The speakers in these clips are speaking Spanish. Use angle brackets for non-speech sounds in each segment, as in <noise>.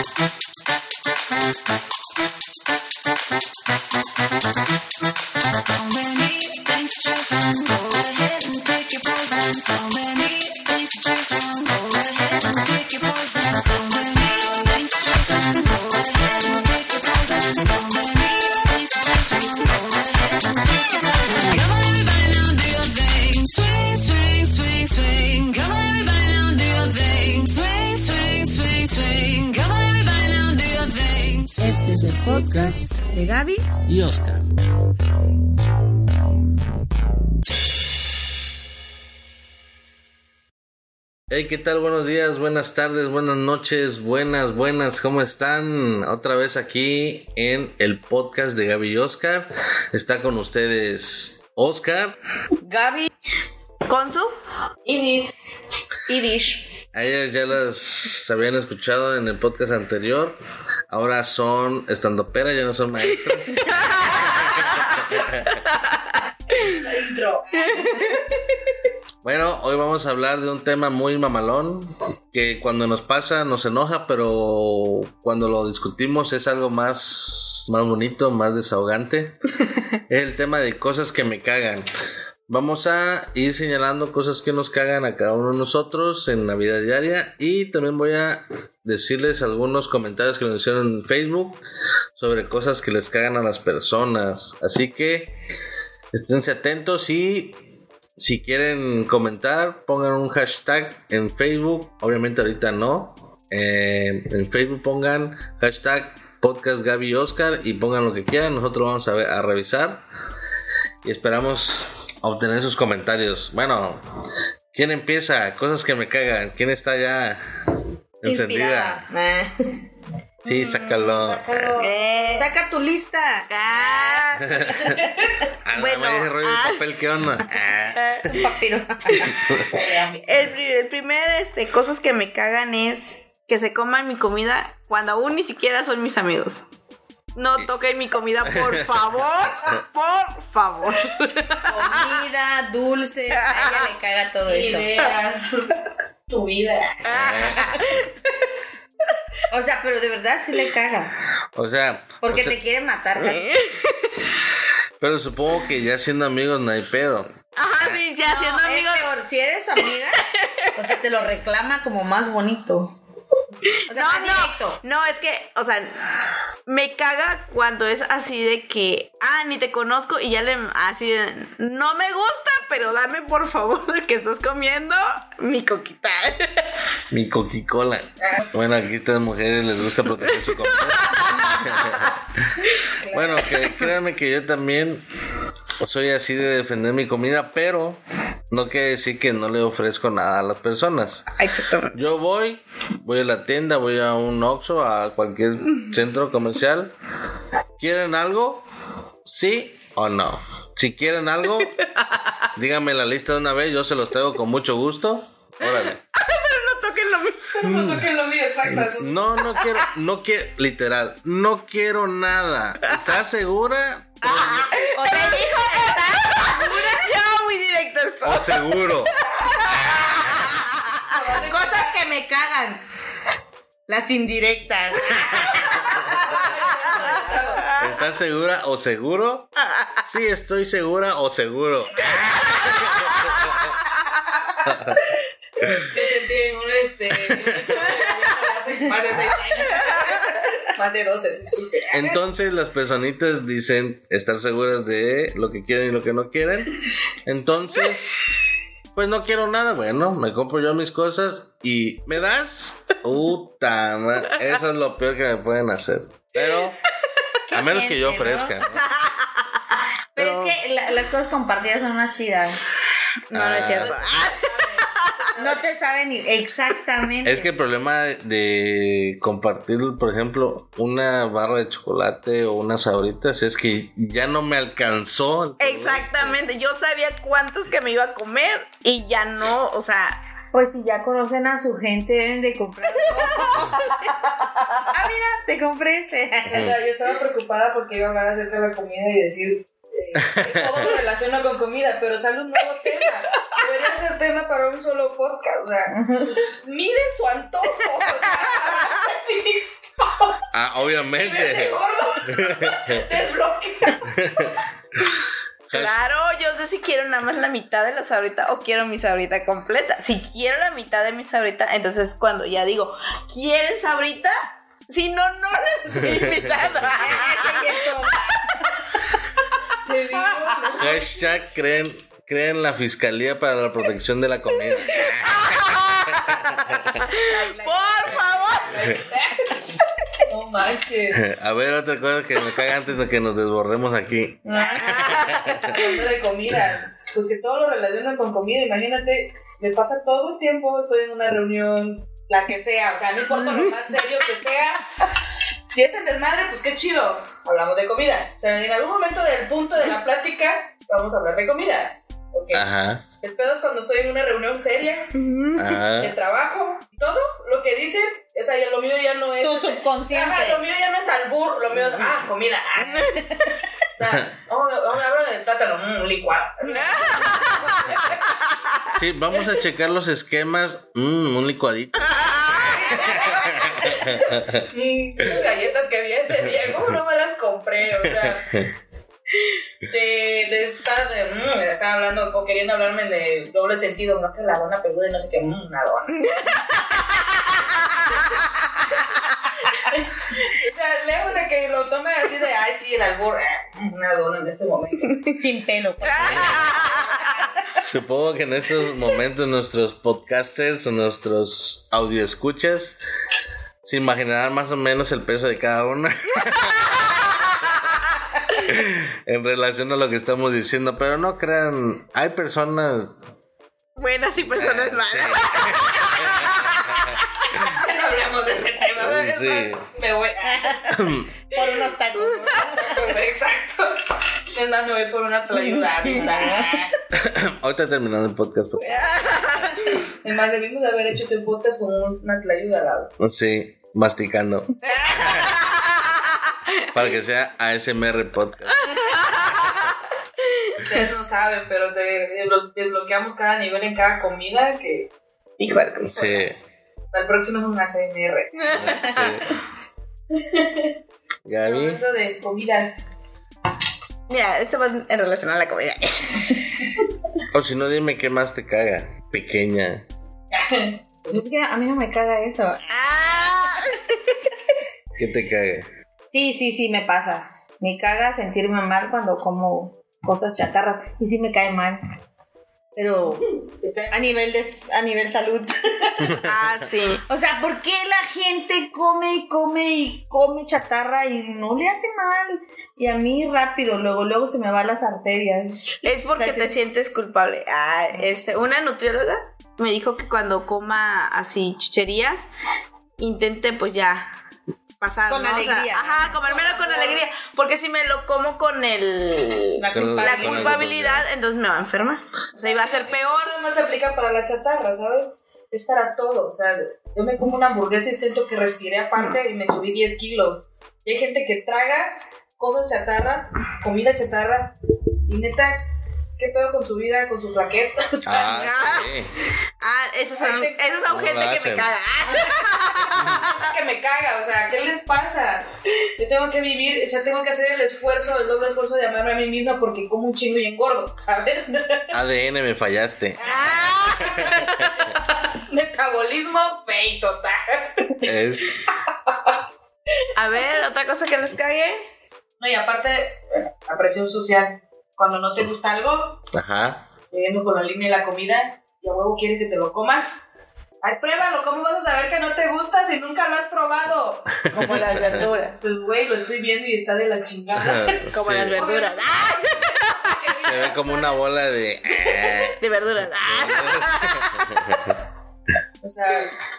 Este tal? Buenos días, buenas tardes, buenas noches, buenas, buenas, ¿cómo están? Otra vez aquí en el podcast de Gaby y Oscar. Está con ustedes Oscar. Gaby, Consu, Iris. Irish. A ellas ya las habían escuchado en el podcast anterior. Ahora son estando pera, ya no son maestras. <laughs> <laughs> Bueno, hoy vamos a hablar de un tema muy mamalón que cuando nos pasa nos enoja, pero cuando lo discutimos es algo más, más bonito, más desahogante. es <laughs> el tema de cosas que me cagan. Vamos a ir señalando cosas que nos cagan a cada uno de nosotros en la vida diaria y también voy a decirles algunos comentarios que nos hicieron en Facebook sobre cosas que les cagan a las personas. Así que esténse atentos y si quieren comentar, pongan un hashtag en Facebook. Obviamente ahorita no. Eh, en Facebook pongan hashtag podcast Gaby y Oscar y pongan lo que quieran. Nosotros vamos a, ver- a revisar y esperamos obtener sus comentarios. Bueno, ¿quién empieza? Cosas que me cagan. ¿Quién está ya encendida? <laughs> Sí, sácalo. Eh, Saca tu lista. ah, <laughs> Ah, Bueno, ese rollo ah. de papel, ¿qué onda? Ah. <laughs> Un papiro. <laughs> el, pri- el primer, este, cosas que me cagan es que se coman mi comida cuando aún ni siquiera son mis amigos. No toquen mi comida, por favor, <laughs> por favor. Comida, dulces. A ella le caga todo eso. Ideas. Tu vida. O sea, pero de verdad sí le caga. O sea, Porque o sea, te quiere matar. casi. pero supongo que ya siendo amigos no hay pedo. Ajá, sí, ya siendo No, amigos. peor. Si eres su amiga, o sea, te lo reclama como más bonito. O sea, No, no, directo. no, es que, o sea, me caga cuando es así de que, ah, ni te conozco y ya le, así de, no me gusta, pero dame por favor <laughs> que estás comiendo mi coquita. <laughs> Mi Coca-Cola. Bueno, aquí a estas mujeres les gusta proteger su comida. <laughs> bueno, que créanme que yo también soy así de defender mi comida, pero no quiere decir que no le ofrezco nada a las personas. Exactamente. Yo voy, voy a la tienda, voy a un Oxxo, a cualquier centro comercial. ¿Quieren algo? ¿Sí o no? Si quieren algo, <laughs> díganme la lista de una vez, yo se los traigo con mucho gusto. Órale. No lo mismo. No toquen lo mío, exacto. Eso. No, no quiero, no quiero, literal, no quiero nada. ¿Estás segura? O sea, dijo Ya, muy directo esto. O seguro. cosas que me cagan. Las indirectas. ¿Estás segura o seguro? Sí, estoy segura o seguro. <laughs> Te sentí en un este. <laughs> hace más de seis años. Más de 12, disculpe. Entonces las personitas dicen estar seguras de lo que quieren y lo que no quieren. Entonces, pues no quiero nada. Bueno, me compro yo mis cosas y ¿me das? Puta, eso es lo peor que me pueden hacer. Pero a menos que yo ofrezca. ¿no? Pero es que la- las cosas compartidas son más chidas. No, no es Ah. cierto. <laughs> No te saben ni- exactamente. Es que el problema de compartir, por ejemplo, una barra de chocolate o unas sabritas es que ya no me alcanzó. Exactamente. Yo sabía cuántos que me iba a comer y ya no, o sea, Pues si ya conocen a su gente, deben de comprar. <laughs> ah, mira, te compré este. O sea, yo estaba preocupada porque iba a hablar acerca de la comida y decir eh, que todo lo relaciono con comida, pero sale un nuevo tema. Debería ser tema para un solo podcast. O sea, miren su antojo. O sea. <laughs> Ah, obviamente. <laughs> Desbloquea. Claro, yo sé si quiero nada más la mitad de la sabrita o quiero mi sabrita completa. Si quiero la mitad de mi sabrita, entonces cuando ya digo, ¿quieren sabrita? Si no, no les estoy invitando. Te digo. Hashtag creen, creen la Fiscalía para la Protección de la Comida. Por favor. No manches. <laughs> A ver, otra cosa que me caga antes de que nos desbordemos aquí. Hablando de comida. Pues que todo lo relacionan con comida. Imagínate, me pasa todo el tiempo, estoy en una reunión, la que sea, o sea, no importa lo más serio que sea. Si es en desmadre, pues qué chido. Hablamos de comida. O sea, en algún momento del punto de la plática, vamos a hablar de comida. Ok. Ajá. El pedo es cuando estoy en una reunión seria de Ajá. trabajo, todo lo que dicen, o sea, ya lo mío ya no es. Tu este, subconsciente. Ajá, lo mío ya no es albur, lo mío es, ah, comida. ah. <laughs> o sea, a hablar del plátano, mm, licuado. Sí, vamos a checar los esquemas. Mm, un licuadito. <laughs> Mm, esas galletas que vi ese día, ¿cómo no me las compré? O sea, de, de estar de, mm, estaba hablando o queriendo hablarme de doble sentido, no que la dona peluda y no sé qué, mm, una dona. <laughs> o sea, lejos de que lo tome así de, ay, sí, el albur, eh, una dona en este momento. <laughs> Sin pelo. <laughs> Supongo que en estos momentos nuestros podcasters o nuestros audioescuchas se imaginarán más o menos el peso de cada uno. En relación a lo que estamos diciendo, pero no crean, hay personas... Buenas y personas eh, malas. Ya <laughs> no hablamos de ese tema, ¿verdad? Sí. Me voy. <laughs> Por unos tacos. <laughs> Exacto. Es más, me voy por una tlayuda ahorita. Ahorita terminando el podcast. por Es más, debimos de haber hecho este podcast con una tlayuda al lado. Sí, masticando. Para que sea ASMR podcast. <laughs> Ustedes no saben, pero de- desblo- desbloqueamos cada nivel en cada comida que Híjole. Sí, el próximo es un ASMR. sí. <laughs> Gaby. Hablando de comidas. Mira, esto va en relación a la comida. O si no, dime qué más te caga. Pequeña. <laughs> Pues es que a mí no me caga eso. Ah. ¿Qué te caga? Sí, sí, sí, me pasa. Me caga sentirme mal cuando como cosas chatarras. Y sí me cae mal. Pero <laughs> a nivel de a nivel salud. <laughs> Ah, sí. O sea, ¿por qué la gente come y come y come chatarra y no le hace mal? Y a mí rápido, luego, luego se me van las arterias. Es porque O sea, te sí. sientes culpable. Ah, este, una nutrióloga me dijo que cuando coma así chucherías, intente pues ya pasar. Con ¿no? O sea, alegría. ajá, comérmelo con alegría. Porque si me lo como con el La Con la culpabilidad, entonces me va a enfermar. O sea, iba a ser peor. Eso no se aplica para la chatarra, ¿sabes? Es para todo. O sea, yo me como una hamburguesa y siento que respiré aparte y me subí 10 kilos. Y hay gente que traga cosas chatarra, comida chatarra, y neta, ¿qué pedo con su vida, con su flaqueza? O sea, <laughs> Ah, sí. Ah, esos son, esos son ¿Cómo gente que me caga. <laughs> <laughs> que me caga, o sea, ¿qué les pasa? Yo tengo que vivir, o sea, tengo que hacer el esfuerzo, el doble esfuerzo de amarme a mí misma porque como un chingo y engordo, ¿sabes? <laughs> ADN me fallaste. Ah. <laughs> Metabolismo fake total. Es. A ver, otra cosa que les cague. No, y aparte, la presión social. Cuando no te gusta algo, Ajá. llegando con la línea de la comida, y a huevo quiere que te lo comas. Ay, pruébalo, ¿cómo vas a saber que no te gusta si nunca lo has probado? Como las verduras. <laughs> Pues, güey, lo estoy viendo y está de la chingada. <laughs> Como Sí. las verduras. ¡Ah! <laughs> Se ve como una bola de. De verduras. ¡Ah! O sea,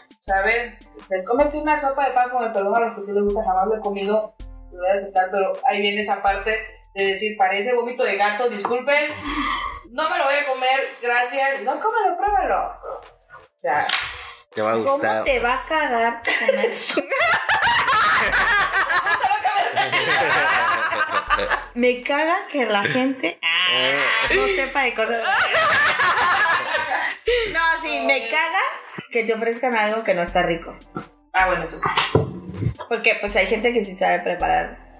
o sea, a ver, pues, cómete una sopa de pan con el perdón a los que sí les gusta, jamás lo he comido, lo voy a aceptar, pero ahí viene esa parte de decir, parece vómito de gato, disculpen, no me lo voy a comer, gracias, no, cómelo, pruébalo. O sea, Te va a ¿Cómo gustar. te va a cagar comer? Me caga que la gente ah, no sepa de cosas. No, sí, me caga que te ofrezcan algo que no está rico. ah, bueno, eso sí. Porque pues hay gente que sí sabe preparar.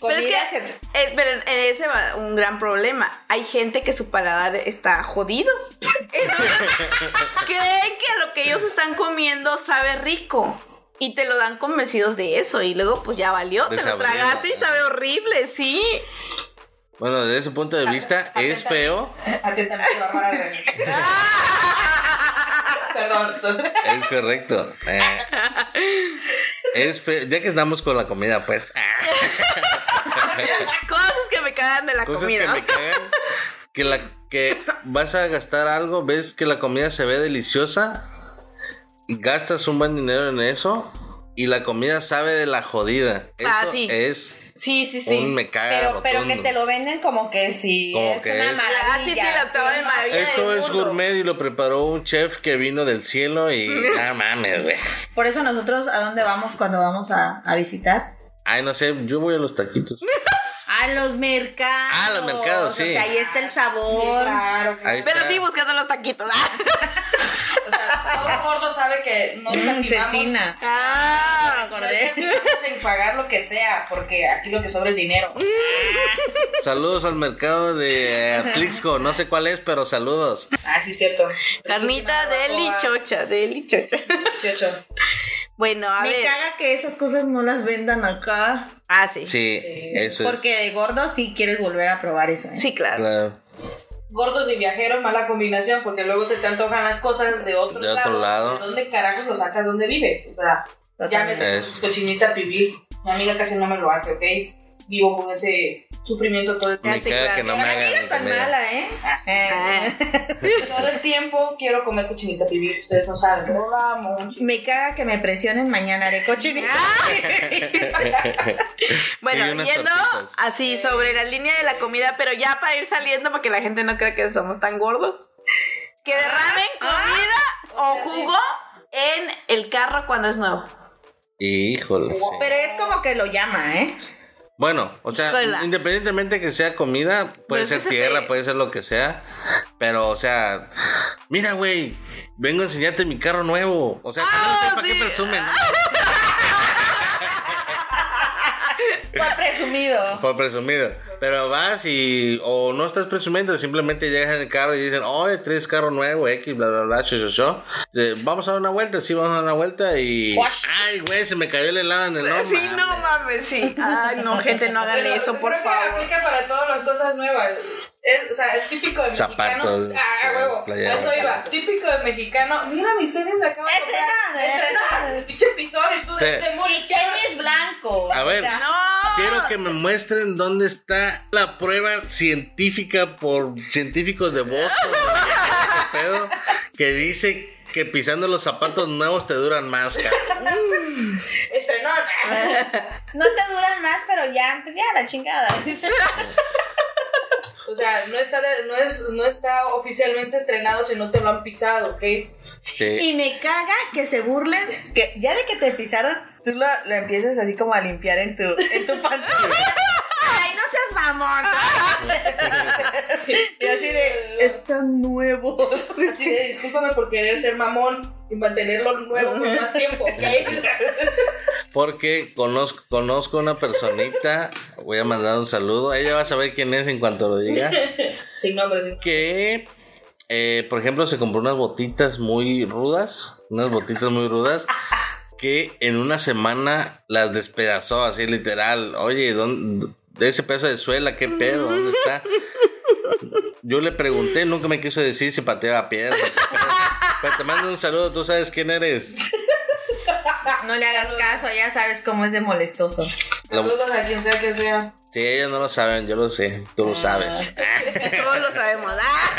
Pero es que, eh, pero en ese va un gran problema. Hay gente que su paladar está jodido. <laughs> Entonces, creen que lo que ellos están comiendo sabe rico. Y te lo dan convencidos de eso. Y luego, pues ya valió. Te lo tragaste y sabe horrible, sí. Bueno, desde ese punto de vista es feo. Atentamente, Bárbara. <laughs> Perdón. Es correcto. Eh, es. Ya que estamos con la comida, pues. <laughs> Cosas que me cagan de la Cosas comida. que me cagan. Que, la, que vas a gastar algo, ves que la comida se ve deliciosa, gastas un buen dinero en eso y la comida sabe de la jodida. Eso Ah, sí. es Sí, sí, sí. un me caga Pero, pero que te lo venden como que si Como es que una es- maravilla. Ah, sí, sí, la octava de maravilla. Esto del es mundo. gourmet y lo preparó un chef que vino del cielo y nada <laughs> mames, güey. Por eso nosotros, ¿a dónde vamos cuando vamos a, a visitar? Ay, no sé, yo voy a los taquitos. <laughs> A los mercados. Ah, los mercados, sí. O sea, ahí está el Sí, sabor. claro. Ahí Pero está. sí, buscando los taquitos. <laughs> O sea, todo <laughs> gordo sabe que no Mm, escatimamos. cecina. ah, No escatimamos en pagar lo que sea, porque aquí lo que sobra es dinero. <laughs> Saludos al mercado de Atlixco, no sé cuál es, pero saludos. Ah, sí, cierto. Carnita deli chocha, deli chocha. Chocho. Bueno, a Me ver. caga que esas cosas no las vendan acá. Ah, sí. Sí, Sí. eso es. Porque de gordo sí quieres volver a probar eso. ¿eh? Sí, claro. Claro. Gordos y viajeros, mala combinación, porque luego se te antojan las cosas de otro, De otro lado. ¿De dónde carajos lo sacas? ¿Dónde vives? O sea, llámese Es. cochinita pibil. Mi amiga casi no me lo hace, ¿ok? Vivo con ese sufrimiento todo el tiempo. caga que no me No hagan tan comida. mala, ¿eh? Ah, Eh, Ah. Todo el tiempo quiero comer cochinita pibil. Ustedes no saben, pero lo amo. Me caga que me presionen mañana de cochinita. <laughs> Bueno, yendo tortitas. así sobre la línea de la comida, pero ya para ir saliendo, para que la gente no crea que somos tan gordos. Que derramen comida o sí. jugo en el carro cuando es nuevo. Híjole. sí. Pero es como que lo llama, ¿eh? Bueno, o sea, independientemente que sea comida, puede es que ser se tierra, te- puede ser lo que sea, pero, o sea, mira, güey, vengo a enseñarte mi carro nuevo. O sea, Ah, ¿para sí. qué presumen? <laughs> Por presumido. <laughs> Por presumido. Pero vas y, o no estás presumiendo, simplemente llegas en el carro y dicen, oye, traes carro nuevo, X, bla, bla, bla, cho. Eh, Vamos a dar una vuelta, sí, vamos a dar una vuelta y, Wash. ay, güey, se me cayó el helado en el no sí, no mames, sí. Ay, no, gente, no hagan eso, por creo que favor. aplica para todas las cosas nuevas. Es, o sea, es típico de Zapatos, mexicano. Ah, huevo. playeras. Eso iba. Típico de mexicano. Mira, mis tenis de comprar. Estrenado, Estrenado. Pinche episodio y tú de este morir. Y tenis blanco. A ver, O sea, No. Quiero que me muestren dónde está la prueba científica por científicos de Boston <laughs> pedo, que dice que pisando los zapatos nuevos te duran más. cabrón. Estrenón. <laughs> No te duran más, pero ya, pues ya, la chingada. <laughs> O sea, no está, de- no, es, no está oficialmente estrenado si no te lo han pisado, ¿ok? Sí. Y me caga que se burlen, que ya de que te pisaron, tú lo, lo empiezas así como a limpiar en tu, en tu <laughs> pantalla. Seas mamón. <laughs> y así de, están nuevos. Así de, discúlpame por querer ser mamón y mantenerlo nuevo por más tiempo, ¿ok? <laughs> Porque conozco, conozco una personita, voy a mandar un saludo, ella va a saber quién es en cuanto lo diga, <laughs> Sin nombre, sin que, eh, por ejemplo, se compró unas botitas muy rudas, unas botitas muy rudas, que en una semana las despedazó así literal. Oye, ¿dónde, de ese pedazo de suela, qué pedo? ¿Dónde está? Yo le pregunté, nunca me quiso decir si pateaba piedra. Pero te mando un saludo, tú sabes quién eres. No le hagas caso, ya sabes cómo es de molestoso. Saludos a quien sea que sea. Sí, ellos no lo saben, yo lo sé, tú lo sabes. <laughs> Todos lo sabemos. Ah.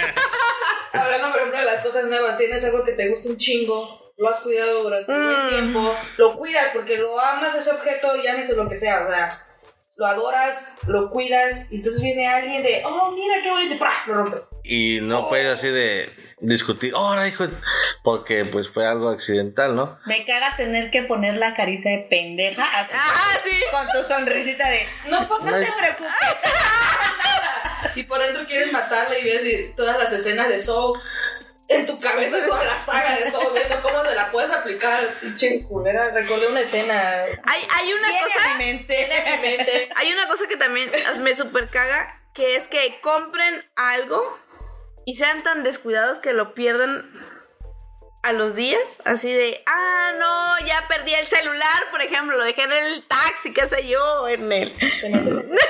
<laughs> Hablando, por ejemplo, de las cosas nuevas, tienes algo que te gusta un chingo, lo has cuidado durante un Mm. buen tiempo, lo cuidas porque lo amas ese objeto, llámese lo que sea, o sea, lo adoras, lo cuidas, y entonces viene alguien de, oh, mira qué bonito, y lo rompe. Y no puedes así de discutir, ahora hijo, de-", porque pues fue algo accidental, ¿no? Me caga tener que poner la carita de pendeja así, <laughs> Ah, sí. con tu sonrisita de, No pasa no te nada. preocupes. <laughs> Y por dentro quieres matarle y ves todas las escenas de Soul. En tu cabeza toda la saga de todo, viendo cómo se la puedes aplicar. Pinche culera, recordé una escena. Hay, hay una Viene cosa. a mi mente. en mi mente. Hay una cosa que también me super caga, que es que compren algo y sean tan descuidados que lo pierdan a los días, así de, ah, no, ya perdí el celular, por ejemplo, lo dejé en el taxi, qué sé yo, en el... No, <laughs> te- no.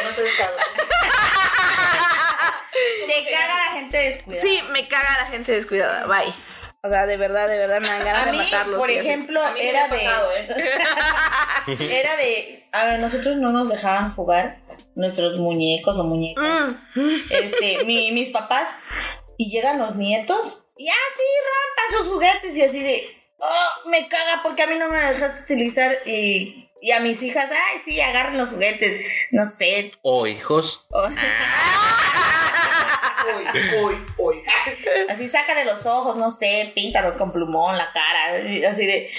Te caga la gente descuidada. Sí, me caga la gente descuidada, bye. O sea, de verdad, de verdad me dan ganas A de mí, matarlos. por ejemplo, A mí me era ha pasado, de, ¿eh? <laughs> era de, a ver, nosotros no nos dejaban jugar nuestros muñecos o muñecas. Mm. Este, mi- mis papás, y llegan los nietos, y así rompan sus juguetes, y así de, oh, me caga porque a mí no me dejas utilizar, y, y a mis hijas, ay, sí, agarren los juguetes, no sé. O hijos. o- Uy, uy, uy. así sácale los ojos, no sé, píntalos con plumón, la cara, así de.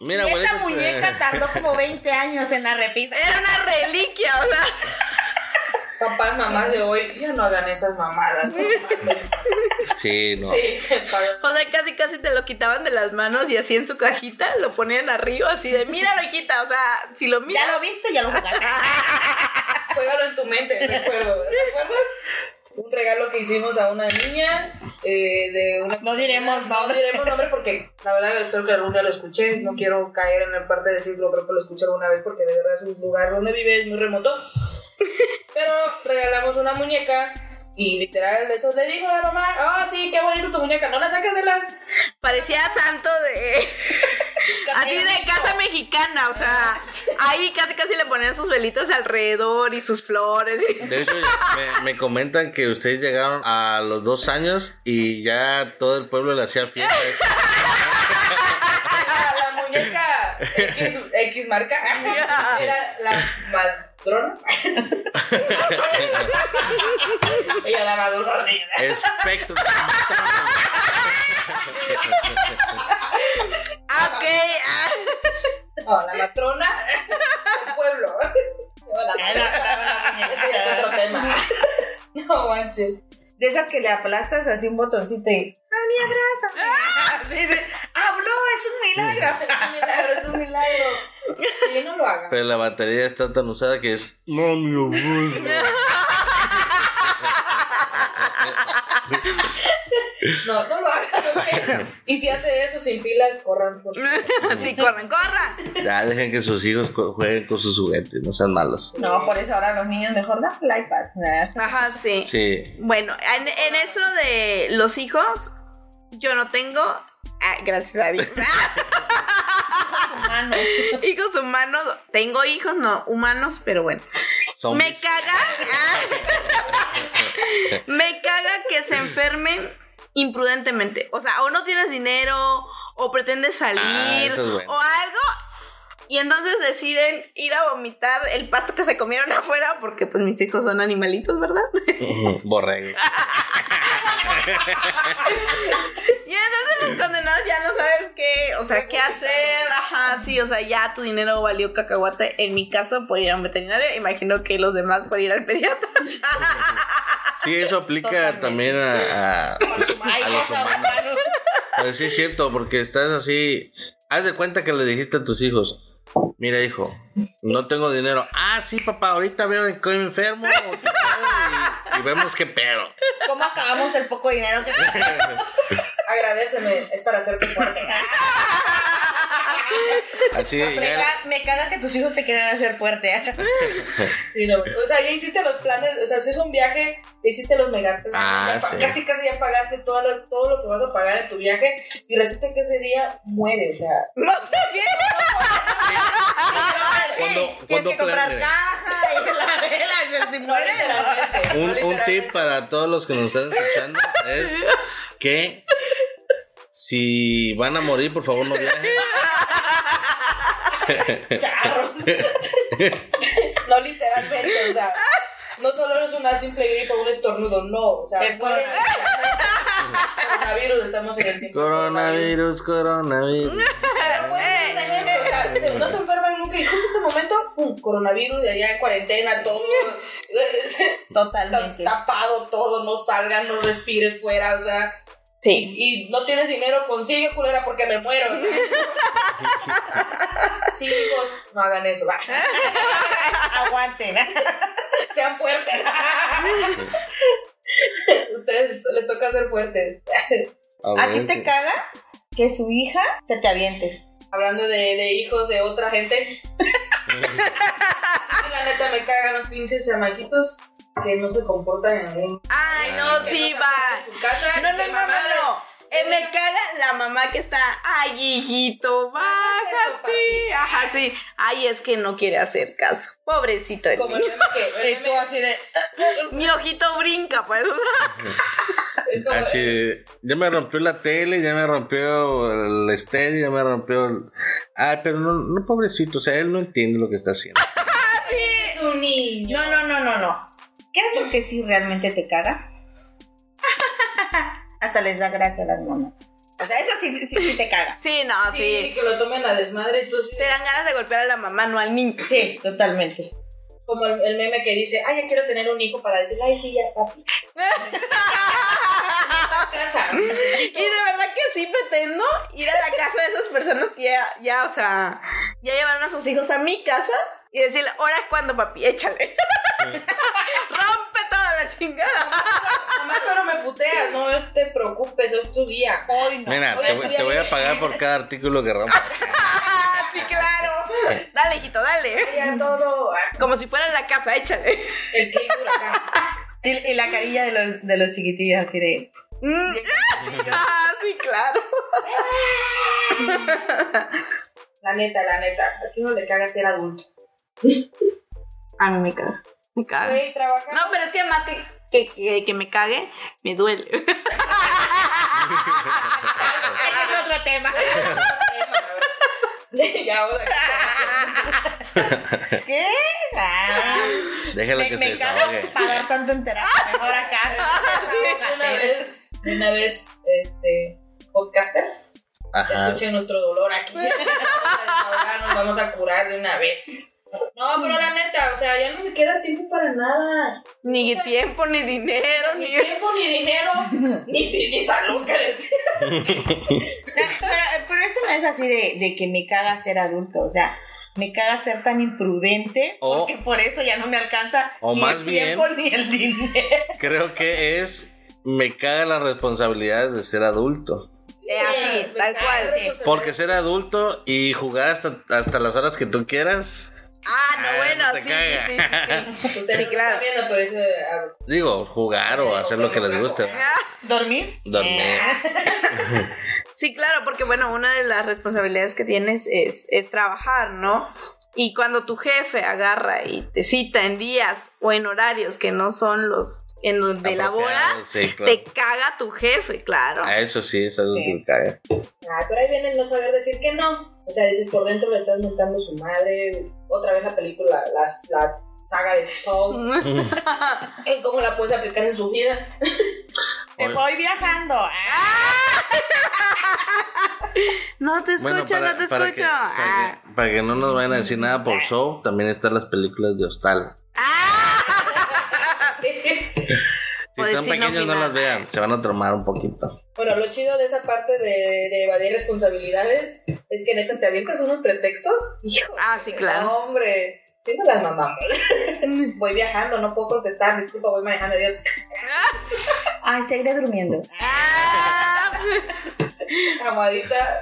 Mira, y esa muñeca <laughs> tardó como 20 años en la repisa. Era una reliquia, o sea. Papás, mamás de hoy, ya no hagan esas mamadas. No. Sí, no. sí, se. O sea, casi casi te lo quitaban de las manos y así en su cajita lo ponían arriba, así de, míralo, hijita. O sea, si lo miras. Ya lo viste, ya lo jugaste. <laughs> Juégalo en tu mente, recuerdo. ¿Recuerdas? Un regalo que hicimos a una niña eh, de una... No diremos No nombre. diremos nombre porque la verdad espero que algún día lo escuché. No quiero caer en la parte de decirlo, creo que lo escuché alguna vez porque de verdad es un lugar donde vive, es muy remoto. <laughs> Pero regalamos una muñeca y literal eso le digo a la mamá, ah sí, qué bonito tu muñeca, no la saques de las... Parecía santo de. <laughs> Así de casa mexicana, o sea, ahí casi casi le ponían sus velitas alrededor y sus flores. y- <laughs> De hecho, me, me comentan que ustedes llegaron a los dos años y ya todo el pueblo le hacía fiestas. La muñeca X, X marca era la madrona. <laughs> Ella daba dos. Espectro. Ah, ok. ah. No, la matrona del pueblo. Ese es otro tema. No manches. De esas que le aplastas así un botoncito y. ¡Mami, abrázame! Así de. ¡Habló! ¡Es un milagro! Es un milagro, es un milagro. Sí, no lo hagan. Pero la batería está tan usada que es. Mami, abuelo. No, no lo hagan. ok. Y si hace eso sin pilas, corran por <laughs> Sí, corran, corran. Ya dejen que sus hijos jueguen con sus juguetes, no sean malos. No, por eso ahora los niños mejor dan el iPad. Ajá, sí. Sí. Bueno, en, en eso de los hijos, yo no tengo. Ah, gracias a Dios. <laughs> Humanos. hijos humanos. Tengo hijos no humanos, pero bueno. Me caga. ah, me caga que se enfermen imprudentemente. O sea, o no tienes dinero, o pretendes salir, Ah, es bueno. o algo. Y entonces deciden ir a vomitar el pasto que se comieron <laughs> afuera, porque pues mis hijos son animalitos, ¿verdad? Borrego. <laughs> Y entonces los condenados ya no sabes qué, o sea, qué hacer. Ajá, sí, o sea, ya tu dinero valió cacahuate. En mi caso, por ir a un veterinario, imagino que los demás por ir al pediatra. Sí, eso aplica Totalmente. también a, a, pues, Ay, a los humanos. Pues sí, es cierto, porque estás así. Haz de cuenta que le dijiste a tus hijos: Mira, hijo, no tengo dinero. Ah, sí, papá, ahorita veo que enfermo. ¿qué pedo? Y, y vemos qué pedo. ¿Cómo acabamos el poco dinero que <laughs> Agradeceme, es para hacerte fuerte. <laughs> Así, me, ya, ca- me caga que tus hijos te quieran hacer fuerte. <laughs> Sí, no, o sea, ya hiciste los planes, o sea, si es un viaje, hiciste los megaplanes, Ah, sí. casi casi ya pagaste todo lo, todo lo que vas a pagar en tu viaje y resulta que ese día muere, o sea, <laughs> ¡No sé qué! Cuando- cuando Tienes que comprar caja y la vela y si no un, un tip para todos los que nos están escuchando es que si van a morir, por favor no viajen. <laughs> charros. no literalmente, o sea, no solo es una simple gripa o un estornudo, no, o sea, Es coronavirus. coronavirus, estamos en el tiempo. Coronavirus, coronavirus. Pero bueno, también, o sea, se- no se enferman nunca y justo ese momento, pum, coronavirus, allá en cuarentena, todo Totalmente. tapado, todo, no salgan, no respires fuera, o sea, Sí. Y no tienes dinero, consigue culera porque me muero. <laughs> sí, hijos, no hagan eso. va. <laughs> Aguanten. <laughs> Sean fuertes. Ustedes les toca ser fuertes. ¿A ti te caga que su hija se te aviente? Hablando de, de hijos de otra gente. Sí, la neta me cagan los pinches chamaquitos que no se comportan en un. Ay, no, que sí, va. su casa. No, no, no, mamá no, no. Eh, me caga la mamá que está, ay, hijito, bájate. Ajá, sí. Ay, es que no quiere hacer caso. Pobrecito. el Como niño. que. El meme, así de... <laughs> Mi ojito brinca, pues. <laughs> es como- Así, ya me rompió la tele, ya me rompió el steady, ya me rompió el... Ay, pero no, no, pobrecito, o sea, él no entiende lo que está haciendo. <laughs> es un niño. No, no, no, no, no. ¿Qué es lo que sí realmente te caga? <laughs> Hasta les da gracia a las mamás. O sea, eso sí, sí, sí te caga. Sí, no, Sí, sí. que lo tomen a desmadre y tú así. Te dan ganas de golpear a la mamá, no al niño. Sí, totalmente. Como el, el meme que dice, ay, ya quiero tener un hijo para decirle, ay, sí, ya, papi. Casa. <laughs> Y de verdad que sí pretendo ir a la casa de esas personas que ya, ya, o sea, ya llevaron a sus hijos a mi casa y decirle, ahora es cuando, papi, échale. <laughs> Rompe toda la chingada. Mamá, pero me puteas, no te preocupes, es tu día. Hoy no. Mira, Oye, te, voy- te voy a pagar por cada artículo que rompas. Ah, <laughs> sí, claro. Dale, hijito, dale. Ya todo. Como si fuera la casa, échale. El clima huracán. Y, y la carilla de los, de los chiquitillos así de... Ah, <laughs> sí, claro. La neta, la neta. Aquí uno le caga ser adulto. A mí me caga. Me caga. Güey. No, pero es que más que, que, que, que me cague, me duele. <laughs> Ese es otro tema. <laughs> ya, ¿Qué? Ah, Déjala me, que me se desahogue. pagar tanto en terapia. Mejor acá. una vez, una vez, este, podcasters, Ajá. escuchen nuestro dolor aquí. <laughs> Nos vamos a curar de una vez. No, pero la neta, o sea, ya no me queda tiempo para nada. Ni tiempo, ni dinero, Ni ni. tiempo, ni dinero, <laughs> ni, ni salud, que decir. Pero, pero eso no es así de, de que me caga ser adulto. O sea, me caga ser tan imprudente porque por eso ya no me alcanza o ni más el bien- tiempo ni el dinero. Creo que es. Me caga las responsabilidades de ser adulto. Eh, así, tal cual. Porque ser adulto y jugar hasta, hasta las horas que tú quieras. Ah, no, Ah, bueno, no sí, sí, sí, <laughs> sí, sí. Ustedes Sí, claro. viendo, pero eso. ah, Digo, jugar o hacer lo que les guste. Ah, ¿Dormir? Dormir. Eh, <laughs> Sí, claro, porque bueno, una de las responsabilidades que tienes es, es trabajar, ¿no? Y cuando tu jefe agarra y te cita en días o en horarios que no son los en donde laboras, Apropiados, Sí, claro. te caga tu jefe, claro. A eso sí es algo Sí. que me caga. Ah, pero ahí viene el no saber decir que no. O sea, dices, por dentro le estás mentando su madre. Otra vez la película, la, la saga de Soul. <laughs> en cómo la puedes aplicar en su vida. Te voy viajando. Ah, <laughs> No te escucho, Bueno, no te para escucho. Que, Ah. para, que, para que no nos vayan a decir nada por show, también están las películas de Hostal. Ah. Si O están pequeños, no final. las vean, se van a tromar un poquito. Bueno, lo chido de esa parte de, de evadir responsabilidades es que neta te avientas unos pretextos. Hijo, Ah, sí, claro. No, hombre. Sí nos las mamamos. voy viajando, no puedo contestar. Disculpa, voy manejando. Adiós. <laughs> Ay, seguiré durmiendo. Ah. Amadita.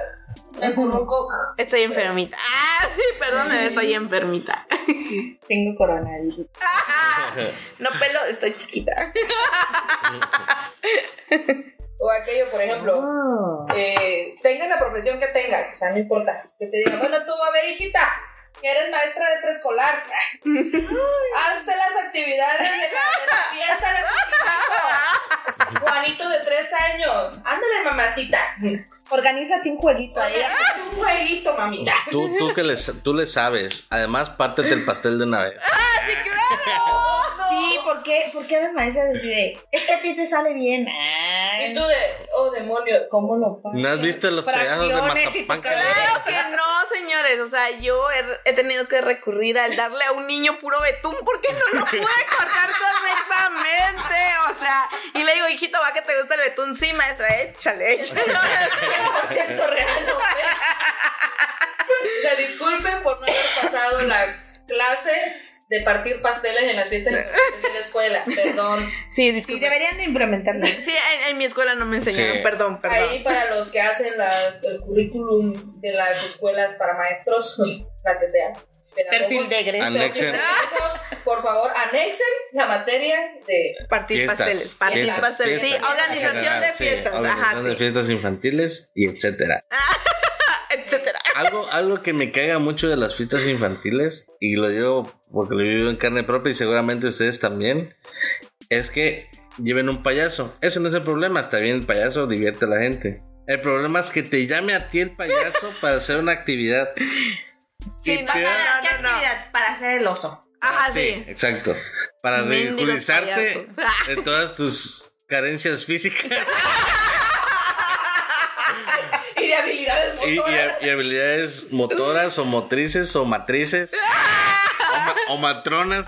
Estoy enfermita. Ah, sí, perdón, estoy enfermita. <laughs> Tengo coronavirus. <laughs> No pelo, estoy chiquita. <laughs> O aquello, por ejemplo. Oh. eh, tenga la profesión que tengas, o sea, no importa. Que te digan, bueno, tú, a ver, hijita, que eres maestra de preescolar. <laughs> Hazte las actividades de la, de la fiesta de tu. Juanito de tres años. Ándale, mamacita. Organízate un jueguito ahí. Hazte un jueguito, mamita. Tú, tú que les, tú le sabes. Además, pártete el pastel de una vez. Sí, ¿por qué? ¿Por qué a las maestras decide? Es que a ti te sale bien. Ay, Y tú de, oh, demonio. ¿Cómo lo pasa? ¿No has visto los pedazos de Fracciones y tu mazapán que Claro que no, señores, o sea, yo he, he tenido que recurrir al darle a un niño puro betún porque no lo pude cortar correctamente. O sea, y le digo, hijito, va que te gusta el betún. Sí, maestra, échale, échale. <laughs> 100% real, ¿no? O sea, disculpen por no haber pasado la clase de partir pasteles en las fiestas de <laughs> la escuela. Perdón. Sí, Sí, disculpe. deberían de implementarlo. Sí, en, en mi escuela no me enseñaron, Sí. perdón, perdón. Ahí para los que hacen la- el currículum de las escuelas para maestros, la que sea. Perfil de egreso. Anexen. Por favor, anexen la materia de Partir Fiestas, pasteles, partir fiestas, pasteles. fiestas. sí, organización General, de sí, fiestas, organización ajá, de sí, fiestas infantiles y etcétera. <laughs> etcétera. Algo, algo que me caga mucho de las fiestas infantiles, y lo digo porque lo vivo en carne propia y seguramente ustedes también, es que lleven un payaso. Eso no es el problema, está bien el payaso, divierte a la gente. El problema es que te llame a ti el payaso <laughs> para hacer una actividad. Sí, no, peor- no, ¿Qué no, no. actividad? Para hacer el oso. Ajá, sí. exacto. Para ridiculizarte payasos. <laughs> de todas tus carencias físicas <laughs> y de habilidades y, y- motoras. y habilidades motoras o motrices o matrices o, ma- o matronas.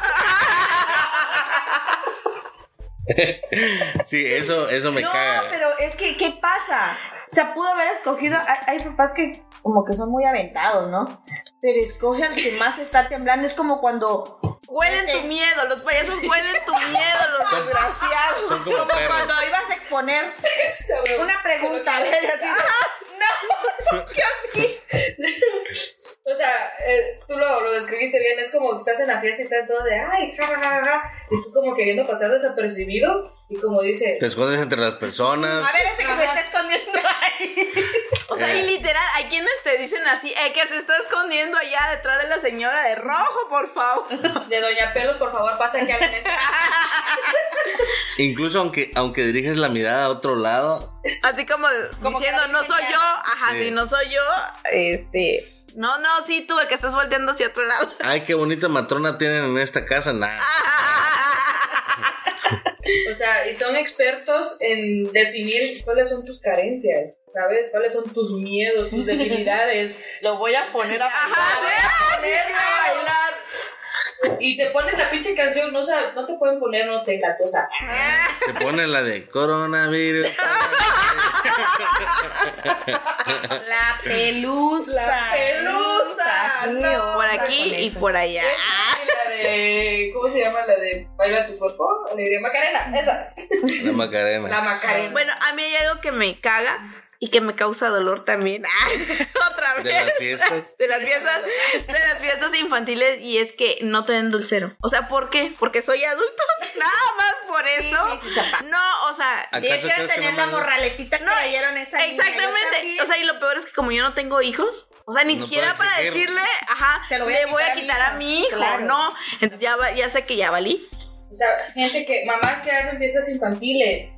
Sí, eso, eso me no, caga. pero es que, ¿qué pasa? O sea, pudo haber escogido. Hay, hay papás que, como que son muy aventados, ¿no? Pero escoge al que más está temblando. Es como cuando. Huelen tu miedo, los payasos huelen tu miedo, los desgraciados. Son como cuando ibas a exponer una pregunta. Así de, no, <laughs> no, mí. <laughs> O sea, eh, tú lo, lo describiste bien, es como que estás en la fiesta y estás todo de ay, ja, ja, ja, ja", y tú como queriendo pasar desapercibido, y como dice, Te escondes entre las personas. A ver, ese que se está escondiendo ahí. O sea, y literal, hay quienes te dicen así, eh, que se está escondiendo allá detrás de la señora de rojo, por favor. de Doña Pelos, por favor, pasa aquí al frente. <laughs> Incluso aunque, aunque diriges la mirada a otro lado, Así como, Como que diciendo, no soy ya. yo, ajá, Sí. si no soy yo, este... No, no, sí, tú, el que estás volteando hacia otro lado. <laughs> ay, qué bonita matrona tienen en esta casa. Nah. O sea, y son expertos en definir cuáles son tus carencias, ¿sabes? Cuáles son tus miedos, tus debilidades. <laughs> Lo voy a poner a Ajá, bailar. ah, sí, Ponerla sí. a bailar. Y te ponen la pinche canción, no, o sea, no te pueden poner, no sé, latosa. Te pone la de coronavirus. La pelusa. La pelusa, ¿Qué no. Por aquí y por allá. Esa y la de. ¿Cómo se llama? La de Baila tu cuerpo. Alegría Macarena. Esa. La Macarena. La Macarena. Bueno, a mí hay algo que me caga y que me causa dolor también. <laughs> Otra vez. De las fiestas. De las fiestas, de las fiestas infantiles y es que no te den dulcero. O sea, ¿por qué? Porque soy adulto. <laughs> Nada más por eso. sí, sí, zapá. No, o sea, Y ¿Acaso quiero que tener no la morraletita que No, le dieron a esa yo exactamente. O sea, y lo peor es que como yo no tengo hijos, o sea, ni No siquiera para exigir. decirle, ajá, Se lo voy a le voy a quitar a mi hijo, Claro. no. Entonces ya, va- ya sé que ya valí. O sea, gente que. Mamás que hacen fiestas infantiles.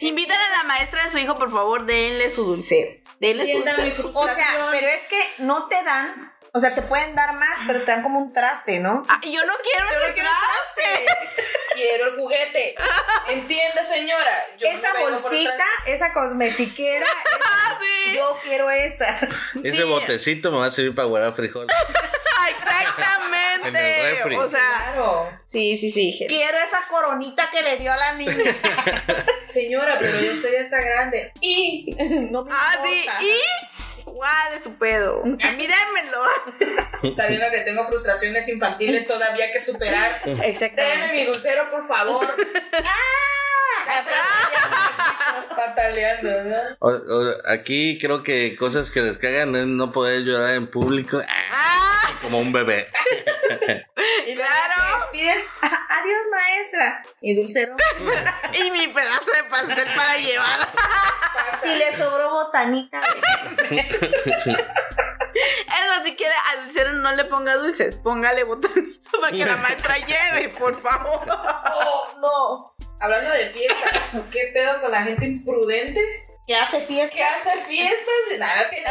Si invitan a la maestra de su hijo, por favor, denle su dulcero. Denle su dulcero. O sea, pero es que no te dan, o sea, te pueden dar más, pero te dan como un traste, ¿no? Ah, yo no quiero Yo ese quiero traste. Quiero el juguete. Entiende, señora. Yo esa no bolsita, esa cosmetiquera, <laughs> Ah, sí. yo quiero esa. Ese Sí. botecito me va a servir para guardar frijoles. Ah, Exactamente. En el refri. O sea, Claro. sí, sí, sí. gente. Quiero esa coronita que le dio a la niña. <laughs> Señora, pero usted ya está grande. Y. <laughs> No me Ah, sí. ¿Y cuál es su pedo? <laughs> A mí démelo. Está viendo que tengo frustraciones infantiles todavía que superar. Deme Exactamente. mi dulcero, por favor. Pataleando, ¿no? O- o- aquí creo que cosas que les cagan es no poder llorar en público ah, Ah, como un bebé. Y Claro. Pides, "Ah, adiós maestra. Y dulcero. y mi pedazo de pastel para llevar. Si le sobró botanita. Eso, si quiere al dulcero no le ponga dulces, póngale botanito para que la maestra lleve, por favor. Oh, no. Hablando de fiestas, ¿qué pedo con la gente imprudente? Que hace fiesta. Que hace fiestas nada tiene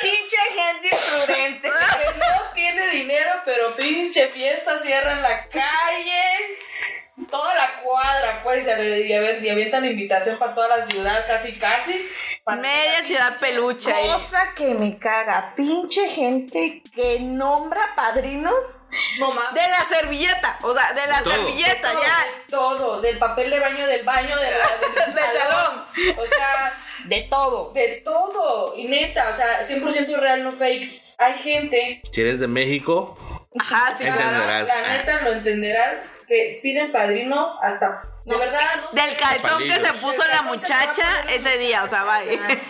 Pinche gente imprudente. que no tiene dinero, pero pinche fiesta, cierran la calle. Toda la cuadra, pues, y y avientan invitación para toda la ciudad, casi, casi. para Media ciudad peluche ahí. Cosa que me caga. Pinche gente que nombra padrinos. No. De la servilleta, o sea, de la Todo. servilleta, Todo, ya. de todo, del papel de baño del baño, de la, del, <laughs> Del salón. O sea, De todo. de todo. Y neta, o sea, 100% real, no fake. Hay gente, Si eres de México, Ajá, sí, Entenderás. claro. la, la neta lo entenderán, que piden padrino hasta. De No verdad, sé, no Del calzón que se puso la muchacha ese día, o sea, muchacha.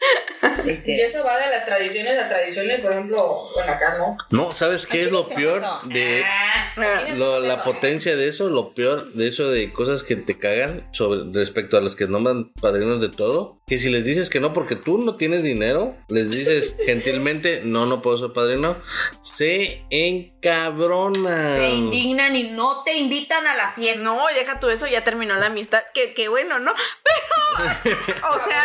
<laughs> Y eso va de las tradiciones a tradiciones, por ejemplo, bueno, acá no. no, ¿sabes qué es lo peor eso? de Ah, lo- la eso. potencia de eso? Lo peor de eso de cosas que te cagan sobre respecto a los que nombran padrinos de todo, que si les dices que no porque tú no tienes dinero, les dices <laughs> gentilmente, no, no puedo ser padrino, se encabronan. se indignan y no te invitan a la fiesta. No, deja tú eso, ya terminó la amistad. Que, que bueno, ¿no? Pero, <laughs> o sea,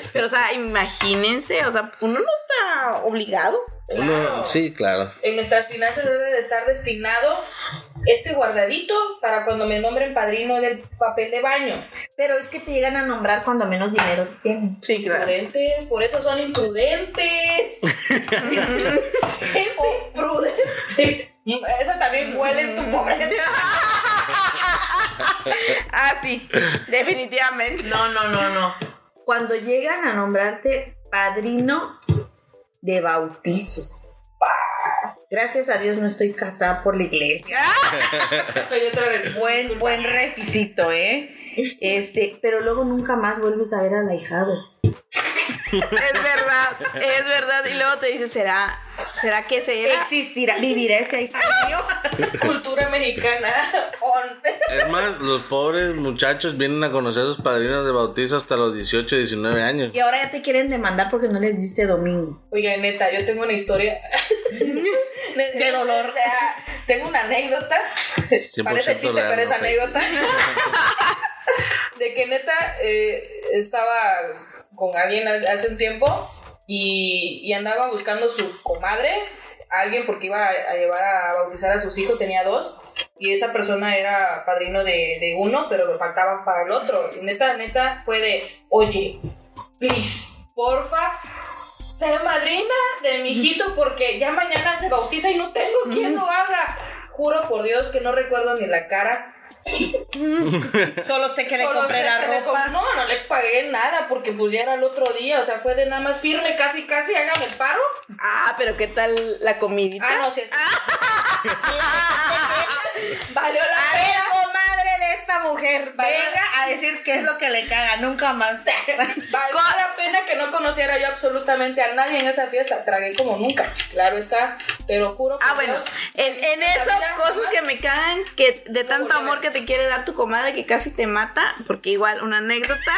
<laughs> pero, o sea, imagínense, o sea, uno no está obligado. Uno- Claro. sí, claro. En nuestras finanzas debe de estar destinado este guardadito para cuando me nombren padrino del papel de baño. Pero es que te llegan a nombrar cuando menos dinero tienen. Sí, Imprudentes, por eso son imprudentes. <laughs> Gente prudente. Eso también huele en tu pobreza. <laughs> Ah, sí, definitivamente. No, no, no, no. Cuando llegan a nombrarte padrino de bautizo. Gracias a Dios no estoy casada por la iglesia. <laughs> Soy otra. Buen, buen requisito, ¿eh? Este, pero luego nunca más vuelves a ver al ahijado. Es verdad, es verdad. Y luego te dices, ¿será, será que será? Existirá, vivirá ese ahijado mío. <laughs> Cultura mexicana. Es más, los pobres muchachos vienen a conocer a sus padrinos de bautizo hasta los 18, 19 años. Y ahora ya te quieren demandar porque no les diste domingo. Oiga, neta, yo tengo una historia. <laughs> De dolor. O sea, Tengo una anécdota. 100% Parece chiste, pero es anécdota. <laughs> de que neta eh, estaba con alguien hace un tiempo y, y andaba buscando su comadre, alguien porque iba a, a llevar a bautizar a sus hijos, tenía dos, y esa persona era padrino de, de uno, pero le faltaba para el otro. Y neta, neta, fue de, oye, please, porfa. Sé madrina de mi hijito porque ya mañana se bautiza y no tengo quien lo haga. Juro por Dios que no recuerdo ni la cara. <laughs> Solo sé que le Solo compré sé la que le ropa. com- no, no le pagué nada porque pues ya era el otro día. O sea, fue de nada más firme, casi, casi, hágame el paro. Ah, pero ¿qué tal la comidita? Ah, no, sí, sí. <laughs> Valió la pena. Mujer, Vaya. venga a decir qué es lo que le caga, nunca más. <laughs> Valió la pena que no conociera yo absolutamente a nadie en esa fiesta. Tragué como nunca, claro está. Pero juro por Ah, bueno, Dios, en, en eso, cosas jamás- que me cagan, que de tanto amor que te quiere dar tu comadre que casi te mata, porque igual, una anécdota,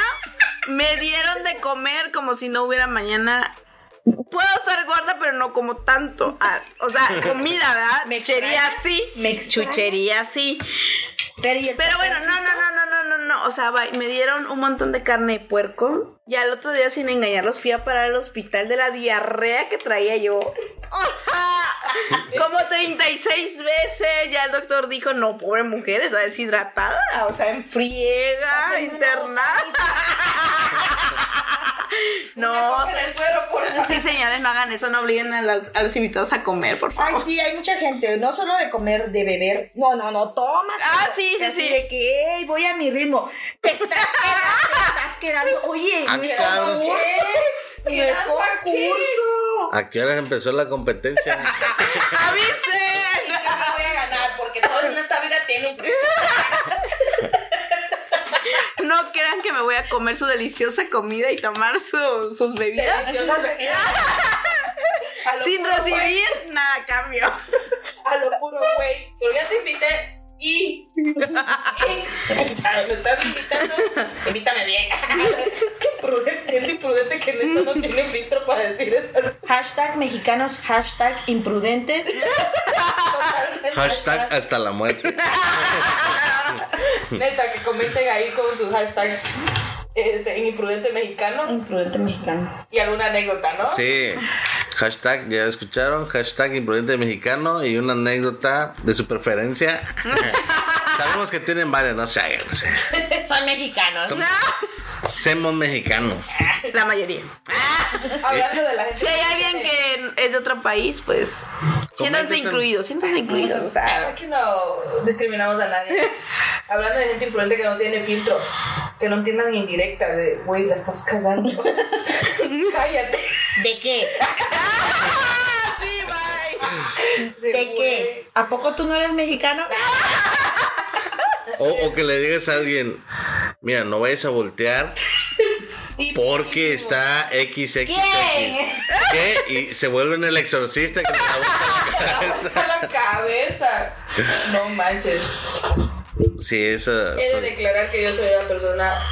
me dieron de comer como si no hubiera mañana. Puedo estar gorda, pero no como tanto. Ah, o sea, comida, ¿verdad? <laughs> Me Chuchería extraña. sí. Me. Chuchería sí. Pero, ¿y el Pero bueno, no, no, no, no, no, no, no. O sea, va, me dieron un montón de carne de puerco. Y al otro día, sin engañarlos, fui a parar al hospital de la diarrea que traía yo. <laughs> <laughs> Como 36 veces. Ya el doctor dijo, no, pobre mujer, está deshidratada. O sea, en friega, Haciendo una internada. <laughs> No, coca en el suero, por sí, señores, no hagan eso, no obliguen a los, a los invitados a comer, por Ay, favor. sí, hay mucha gente, no solo de comer, de beber. No, no, no, toma. Ah, sí, sí, Así sí. De que, "Ey, voy a mi ritmo. Te estás quedando, te estás quedando. Oye, no es concurso. No es ¿Quedando a qué? concurso. ¿A qué hora empezó la competencia? <laughs> ¡Avisen! Y que me voy a ganar porque todo en esta vida tiene un No crean que me voy a comer su deliciosa comida y tomar su- sus bebidas. <laughs> A lo sin recibir nada a cambio. A lo puro güey. Pero ya te invité y. y- <laughs> ¿Me estás invitando? Invítame bien. Qué <laughs> prudente, es imprudente que neta no tiene filtro para decir esas Hashtag mexicanos, hashtag imprudentes. Hashtag hasta la muerte. <laughs> Neta, que comenten ahí con su hashtag este, en imprudente mexicano Imprudente mexicano. y alguna anécdota, ¿no? Sí. Hashtag, ya escucharon, hashtag imprudente mexicano y una anécdota de su preferencia. <laughs> Sabemos que tienen varias, no se hagan. no. Son mexicanos. Somos- Somos mexicanos. <laughs> La mayoría. Hablando de la gente. Si hay alguien que es de otro país, pues siéntanse incluidos, siéntanse incluidos. O sea, Aquí no discriminamos a nadie. <laughs> Hablando de gente imprudente que no tiene filtro, que no entiendan ni indirecta de, güey, la estás cagando. <laughs> Cállate. ¿De qué? sí, bye. ¿De qué? ¿A poco tú no eres mexicano? O, o que le digas a alguien, mira, no vayas a voltear <laughs> porque está XXX. ¿Quién? ¿Qué? Y se vuelve en el exorcista que vuelta la <laughs> la cabeza. No manches. Sí, esa. He de declarar que yo soy la persona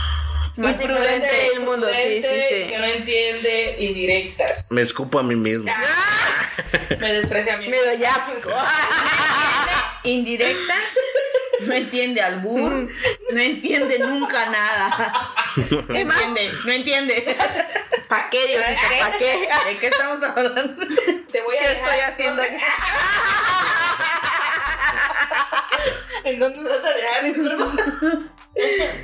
Más imprudente del mundo, sí, sí. Que no entiende indirectas. Me escupo a mí mismo. <laughs> Me desprecia a mí. Me doy asco. Indirectas. No entiende albur. No entiende nunca nada. <laughs> No entiende, no entiende. ¿Para qué, Diosito? ¿Para qué? ¿De qué estamos hablando? Te voy a ¿Qué dejar estoy haciendo aquí? <laughs> ¿En dónde me vas a dejar? Disculpa.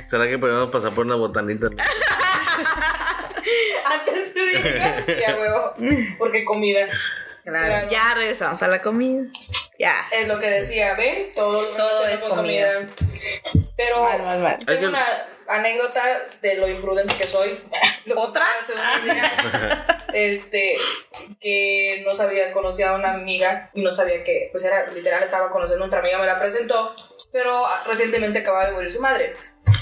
¿Será que podemos pasar por una botanita? <laughs> Antes de digas, ya huevo. Porque comida. Claro. Ya regresamos a la comida. Ya. Es lo que decía, ¿ven? Todo, es comida. Pero Mal, mal, mal. Tengo que- una anécdota de lo imprudente que soy. <laughs> ¿Otra? Este, que no sabía, conocía a una amiga y no sabía que, pues era literal, estaba conociendo a otra amiga, me la presentó, pero recientemente acaba de morir su madre. <laughs>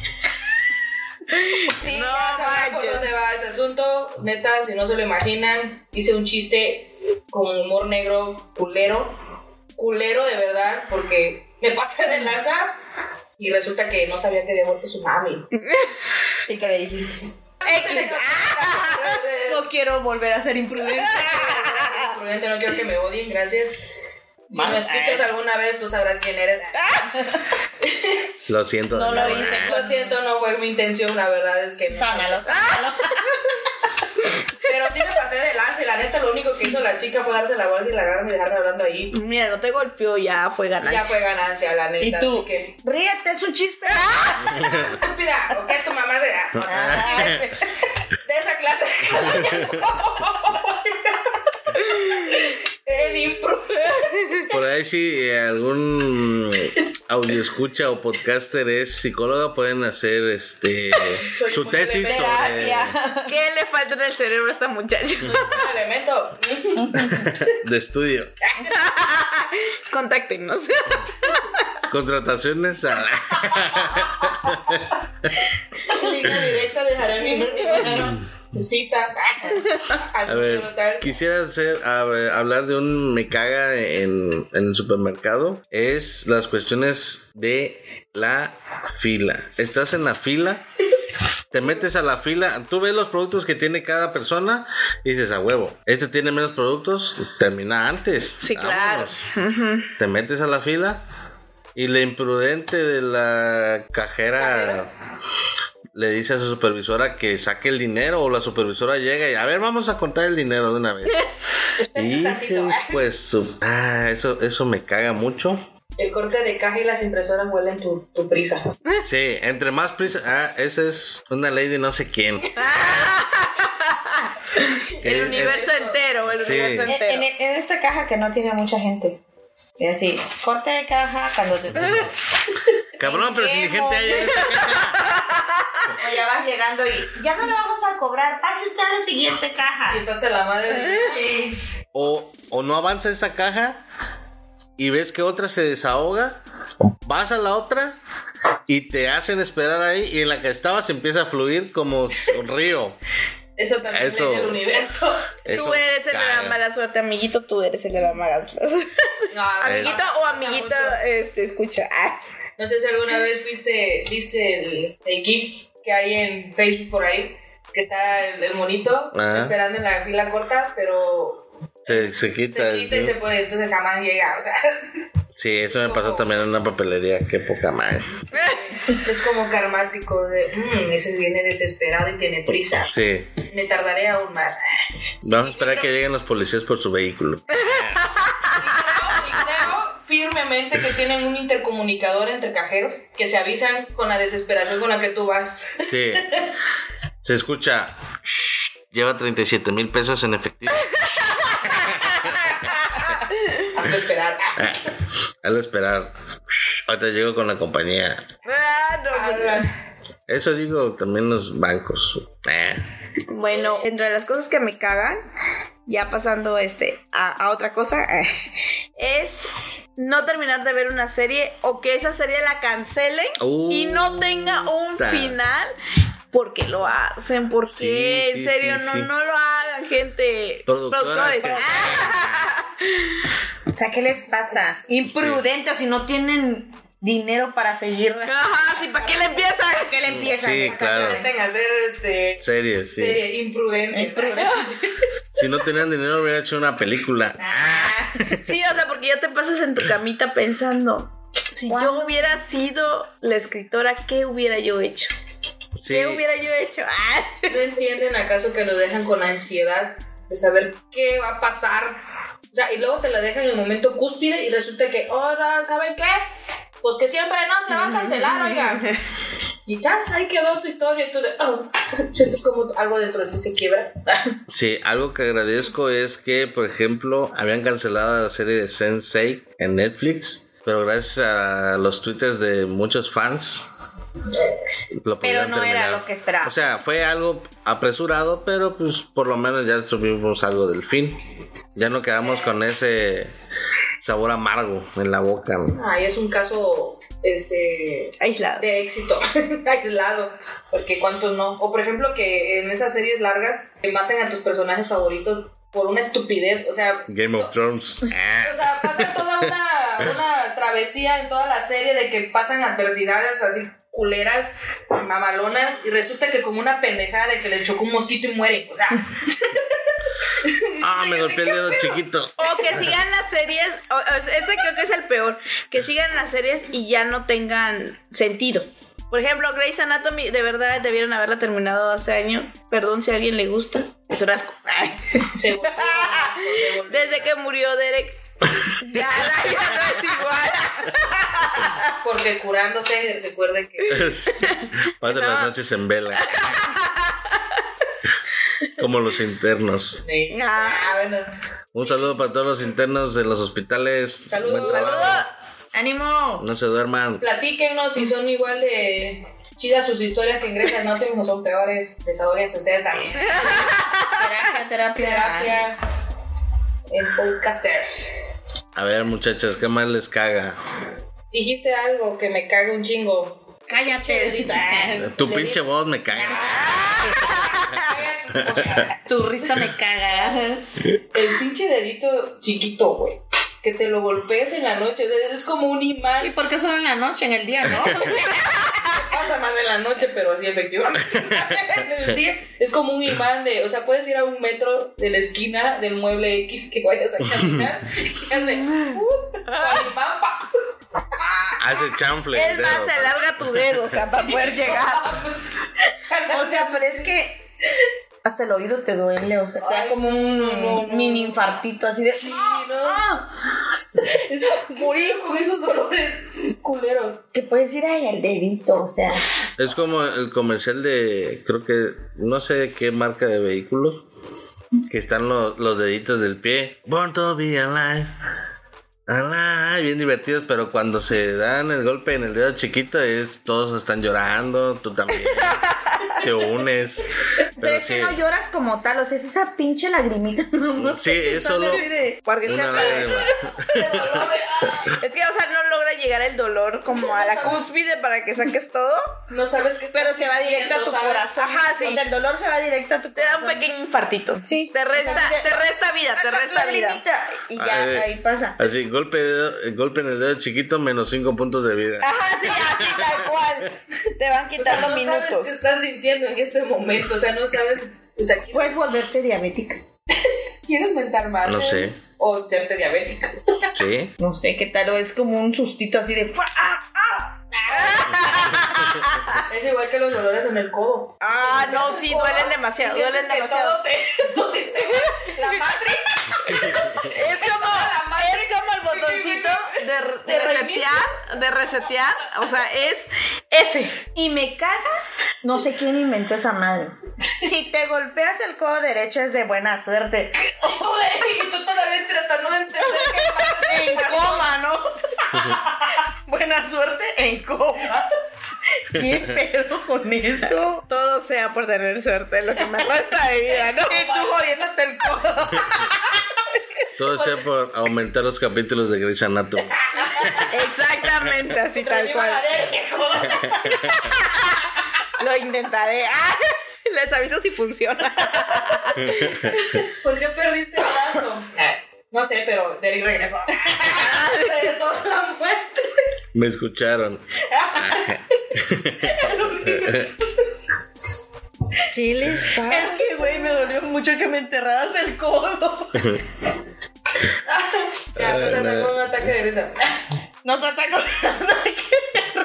Sí, No ya sabrán por dónde va ese asunto. Neta, si no se lo imaginan, hice un chiste con humor negro, culero. Culero de verdad, porque me pasé de lanza y resulta que no sabía que había muerto su mami. <laughs> ¿Y qué le dijiste? X. <laughs> No quiero volver a ser imprudente. Prudente, no quiero que me odien, gracias. Si me escuchas alguna vez, tú sabrás quién eres. <laughs> Lo siento. No lo hice. Lo siento, no fue mi intención, la verdad es que... Sánalo, sánalo. Sí y la neta lo único que hizo la chica fue darse la bolsa y la agarrarme y dejarme hablando ahí. Mira, no te golpeó, ya fue ganancia. Ya fue ganancia, la neta. ¿Y tú? Así que... Ríete, es un chiste. <laughs> Estúpida, ¿o qué tu mamá de, Ah, <laughs> de esa clase? <laughs> El impro. Por ahí si eh, algún audio escucha o podcaster es psicóloga pueden hacer este <laughs> Soy su tesis sobre. <laughs> ¿Qué le falta en el cerebro a esta muchacha? <laughs> Un elemento. de estudio. Contáctenos. Contrataciones a Línea directa dejaré mi número. Cita. <laughs> A ver, quisiera hacer, a ver, hablar de un me caga en, en el supermercado. Es las cuestiones de la fila. Estás en la fila, te metes a la fila, tú ves los productos que tiene cada persona y dices a huevo, este tiene menos productos, termina antes. Sí, claro. Te metes a la fila y la imprudente de la cajera le dice a su supervisora que saque el dinero o la supervisora llega y a ver vamos a contar el dinero de una vez. <laughs> y tantito. pues su- ah, eso eso me caga mucho. El corte de caja y las impresoras huelen tu, tu prisa. <laughs> Sí, entre más prisa, ah, esa es una ley de no sé quién. <laughs> El Eh, universo eh, entero, el sí. universo En, entero. en- en esta caja que no tiene mucha gente. Y así, corte de caja cuando te. <laughs> Cabrón, pero si mi gente hay en esta caja. O ya vas llegando y ya no le vamos a cobrar. Pase usted a la siguiente caja. Y estás hasta la madre. Sí. O, o no avanza esa caja y ves que otra se desahoga, vas a la otra y te hacen esperar ahí y en la que estabas empieza a fluir como un río. <laughs> Eso también Eso. es del universo. <laughs> Eso Tú eres el de la mala suerte, amiguito. Tú eres el de la mala suerte. No, amiguito o amiguita, este, escucha. Ah, No sé si alguna vez viste, viste el, el GIF que hay en Facebook por ahí, que está el, el monito Ajá. esperando en la fila corta, pero Se, se quita. se quita y ¿no? se pone, entonces jamás llega. O sea, <laughs> Sí, eso me pasó también en una papelería. Qué poca madre. <laughs> es como karmático de, "Mm, ese viene desesperado y tiene prisa. Sí. Me tardaré aún más. Vamos a esperar que lleguen los policías por su vehículo. <laughs> Y creo, y creo firmemente que tienen un intercomunicador entre cajeros que se avisan con la desesperación con la que tú vas. Sí. <laughs> Se escucha. "Shh, Lleva 37 mil pesos en efectivo. Hazlo esperar. Hazlo esperar. Ahorita llego con la compañía. Ah, no, Ah, Eso digo también los bancos. Eh. Bueno, entre las cosas que me cagan, ya pasando este a, a otra cosa, es no terminar de ver una serie o que esa serie la cancelen y no tenga un final. Porque lo hacen, ¿por Sí, qué? sí, en serio, sí, no, sí. no lo hagan, gente. Productores. <laughs> O sea, ¿qué les pasa? Imprudentes si no tienen dinero para seguir. Ajá, sí, ¿para qué le empiezan? ¿Qué le empiezan? Sí, claro. Intenten hacer este. Series, sí. Serie imprudente. Imprudente. <laughs> Si no tenían dinero, hubiera hecho una película. <laughs> Sí, o sea, porque ya te pasas en tu <clears throat> camita pensando, si yo hubiera sido la escritora, ¿qué hubiera yo hecho? Sí. ¿Qué hubiera yo hecho? <laughs> Ah. ¿No entienden acaso que lo dejan con la ansiedad de saber qué va a pasar? O sea, y luego te la dejan en el momento cúspide y resulta que, ahora, ¿saben qué? Pues que siempre no se va a cancelar, oigan. Y ya, ahí quedó tu historia y tú de, oh, sientes como algo dentro de ti se quiebra. <laughs> Sí, algo que agradezco es que, por ejemplo, habían cancelado la serie de Sensei en Netflix, pero gracias a los twitters de muchos fans, Pero no era terminar. lo que esperaba. O sea, fue algo apresurado, pero pues por lo menos ya tuvimos algo del fin. Ya no quedamos con ese sabor amargo en la boca. ¿no? Ay, es un caso, este, Aislado. de éxito <laughs> aislado, porque cuántos no. O por ejemplo que en esas series largas te maten a tus personajes favoritos por una estupidez, o sea, Game of Thrones. <laughs> O sea, pasa toda una, una travesía en toda la serie de que pasan adversidades así culeras, mamalonas, y resulta que como una pendejada de que le chocó un mosquito y muere, o sea, <laughs> Ah, me golpeé el dedo chiquito. O que sigan las series, o- o- este creo que es el peor, que sigan las series y ya no tengan sentido. Por ejemplo, Grey's Anatomy, de verdad debieron haberla terminado hace años. Perdón si a alguien le gusta. Es un asco. Ay. se volvió se <laughs> volvió- Desde que murió Derek, ya la vida no es igual. porque curándose, recuerden que Pasa las noches en vela. Como los internos. Ah, bueno. Un saludo para todos los internos de los hospitales. Saludos. ¡Ánimo! No se duerman. Platíquenos si son igual de chidas sus historias que en Grey's Anatomy o son peores. Desahóguense ustedes también. <laughs> Terapia, terapia. Terapia en podcaster. A ver, muchachas, ¿qué más les caga? Dijiste algo que me caga un chingo. Cállate. Tu pinche voz me caga. <laughs> Tu risa me caga. El pinche dedito chiquito, güey. Que te lo golpees en la noche. Es como un ¿Y imán. por qué solo en la noche, en el día, no? <laughs> Pasa más en la noche, pero así efectivamente. <laughs> en el día es como un imán de. O sea, puedes ir a un metro de la esquina del mueble X que vayas a caminar. Y hace. Uh. Hace chanfle. el Es más, se alarga tu dedo, o sea, para poder llegar. <laughs> O sea, pero es que hasta el oído te duele, o sea, te da como un no, no, no. mini infartito así de. Sí, ¿no? <laughs> Es morir con esos dolores culeros. Que puedes ir ahí al dedito, o sea. Es como el comercial de, creo que, no sé de qué marca de vehículos, que están los, los deditos del pie. Born to be alive. Alive, bien divertidos, pero cuando se dan el golpe en el dedo chiquito es todos están llorando, tú también. <laughs> te unes. Pero, Pero es sí, que no lloras como tal, o sea, es esa pinche lagrimita. <laughs> No, Sí, es solo- de- Porque una se- lágrima. <laughs> es que, o sea, no llegar el dolor como a la cúspide para que saques todo. No sabes qué Pero se va directo a tu ¿sabes? corazón. Ajá, sí. O sea, el dolor se va directo a tu Te da un pequeño infartito. Sí. Te resta, O sea, te resta vida, te resta vida. Y ya, Eh, ahí pasa. Así, golpe, de dedo- golpe en el dedo chiquito, menos 5 puntos de vida. Ajá, sí, así tal cual. <laughs> Te van O sea, quitando no sabes minutos. qué estás sintiendo en ese momento. O sea, no sabes. O sea, ¿quieres, Puedes volverte diabética. <laughs> ¿quieres mentar mal? No sé. O serte diabético. ¿Sí? <laughs> No sé qué tal, o es como un sustito así de. ¡ah! <laughs> Es igual que los dolores en el codo. Ah, no, sí, duelen demasiado, duelen demasiado. todo te- <laughs> la matriz. Es como, es como el botoncito De resetear, de resetear, o sea, es ese. Y me caga, no sé quién inventó esa madre. Si te golpeas el codo derecho es de buena suerte. <laughs> y tú todavía tratando de entender que En coma, ¿no? buena suerte en coma. <laughs> ¿Qué pedo con eso? Todo sea por tener suerte, lo que me resta de vida, ¿no? Y tú jodiéndote el codo. <laughs> Todo sea por aumentar los capítulos de Grey's Anatomy. Exactamente, así tal cual. <laughs> Lo intentaré. Ah, Les aviso si funciona. ¿Por qué perdiste el brazo? No sé, pero Derek regresó. <laughs> regresó de la muerte. Me escucharon. <laughs> ¿Qué les pasa? Es que, güey, me dolió mucho que me enterraras el codo. <laughs> Ya, pues atacó un ataque de risa. Nos atacó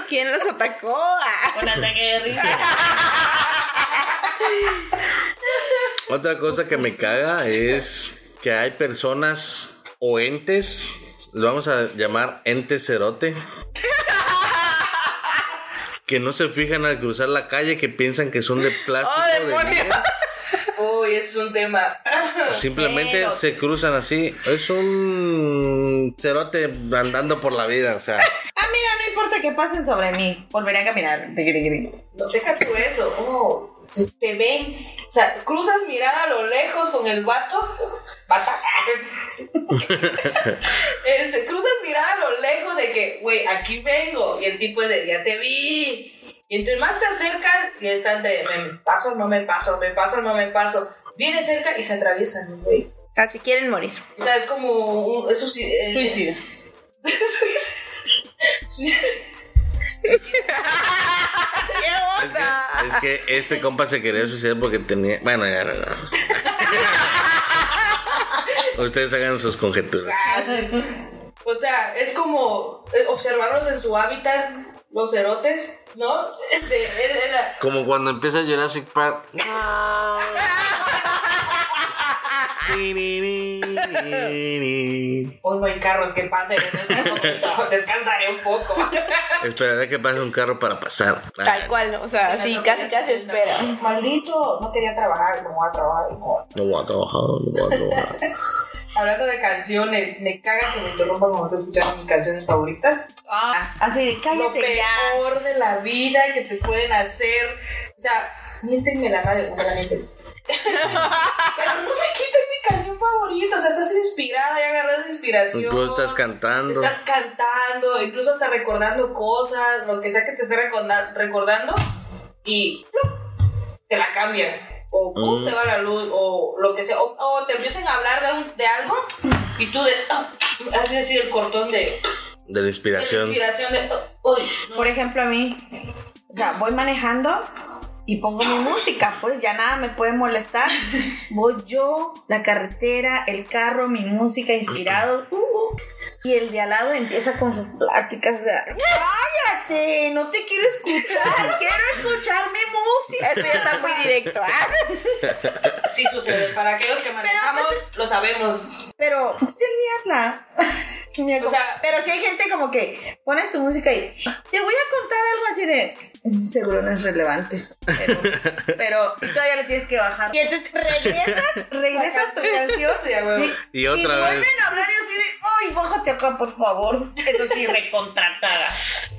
¿Quién los atacó? Ah. un ataque de risa. Otra cosa que me caga es que hay personas o entes, los vamos a llamar entes cerote, que no se fijan al cruzar la calle, que piensan que son de plástico, ¡Oh, de demonios! <laughs> vidrio. Uy, ese es un tema. <laughs> Simplemente se cruzan así. Es un cerote andando por la vida, o sea. <laughs> Ah, mira, no importa que pasen sobre mí. Volveré a caminar. No, deja tú eso. Oh, te ven. O sea, cruzas mirada a lo lejos con el vato. Bata. <laughs> este, cruzas mirada a lo lejos de que, güey, aquí vengo. Y el tipo es de, ya te vi. Y entre más te acercas, y está entre, me paso, no me paso, me paso, no me paso. Viene cerca y se atraviesan, güey. Así quieren morir. O sea, es como un, eso sí. eh, Suicida. <laughs> Suicida. ¿Qué Es que, es que este compa se quería suicidar porque tenía. Bueno, ya, no, no. Ustedes hagan sus conjeturas. O sea, es como eh, observarlos en su hábitat, los cerotes, ¿no? De- la- Como cuando empieza Jurassic Park. Hoy no hay carros que pasen en este momento. Descansaré un poco. Esperaré que pase un carro para pasar. Tal cual, ¿no? o sea, sí, casi casi espera. Maldito, no quería trabajar, no voy a trabajar. no. No voy a trabajar, no voy a trabajar. <laughs> Hablando de canciones, me caga que me interrumpan cuando estoy escuchando mis canciones favoritas. Ah, así de Lo cállate ya. peor de la vida que te pueden hacer. O sea, miéntenme la madre, no la mienten. <laughs> Pero no me quiten mi canción favorita. O sea, estás inspirada, ya agarras inspiración. Incluso estás cantando. Estás cantando, incluso hasta recordando cosas, lo que sea que te esté recorda- recordando, y te la cambian. O ¡pum! Mm. se va la luz, o lo que sea. O, o te empiezan a hablar de, un- de algo, y tú de. ah, haces así el cortón de, De la de la inspiración. inspiración de. oh, no. Por ejemplo, a mí, o sea, voy manejando y pongo mi música, pues ya nada me puede molestar. Voy yo, la carretera, el carro, mi música inspirado. uh, uh, y el de al lado empieza con sus pláticas. O sea, cállate, no te quiero escuchar, <laughs> quiero escuchar mi música. Esto ya está muy directo. ah. <laughs> Sí sucede. Para aquellos que manejamos, lo sabemos. Pero pues, él ni habla. <laughs> Ni algo. O sea- pero si hay gente como que pones tu música y te voy a contar algo así de "Mm, seguro no es relevante. Pero, <laughs> pero todavía le tienes que bajar. Y entonces regresas, <laughs> regresas tu canción. Sí, a sí, Y otra vez. vuelven a hablar y así de ay, bájate acá, por favor. Eso sí, recontratada.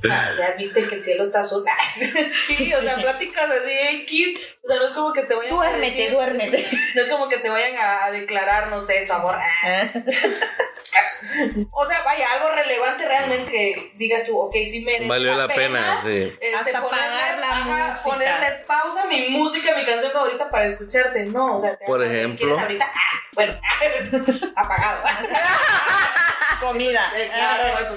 Ah, ya viste que el cielo está azul. <laughs> sí, o sea, pláticas así X. O sea, no es como que te vayan a Duérmete, decir. duérmete. No es como que te vayan a, a declarar, no sé, su amor. Ah, O sea, vaya, algo relevante realmente que digas tú, ok, sí merece Valió la pena, sí. este, Hasta ponerle, pagar la ajá, música. ponerle pausa a mi música, mi canción favorita para escucharte. No, o sea, te Por ejemplo. ¿quieres ahorita? Ah, bueno, <laughs> apagado. <laughs> Comida.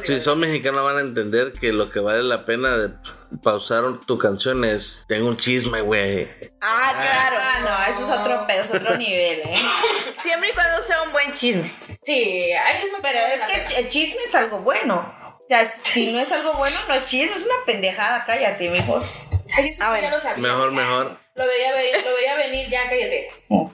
Si son mexicanos van a entender que lo que vale la pena de pausar tu canción es tengo un chisme, güey. Ah, claro. Ah, no, eso es otro pedo, es otro nivel, ¿eh? <laughs> Siempre y cuando sea un buen chisme. Sí, hay chisme Pero es que el chisme es algo bueno. O sea, si no es algo bueno, no es chisme, es una pendejada, cállate, mejor. Ay, eso Ah, ya bueno. lo sabía. Mejor, ya. mejor. Lo veía, venir, lo veía venir, ya cállate.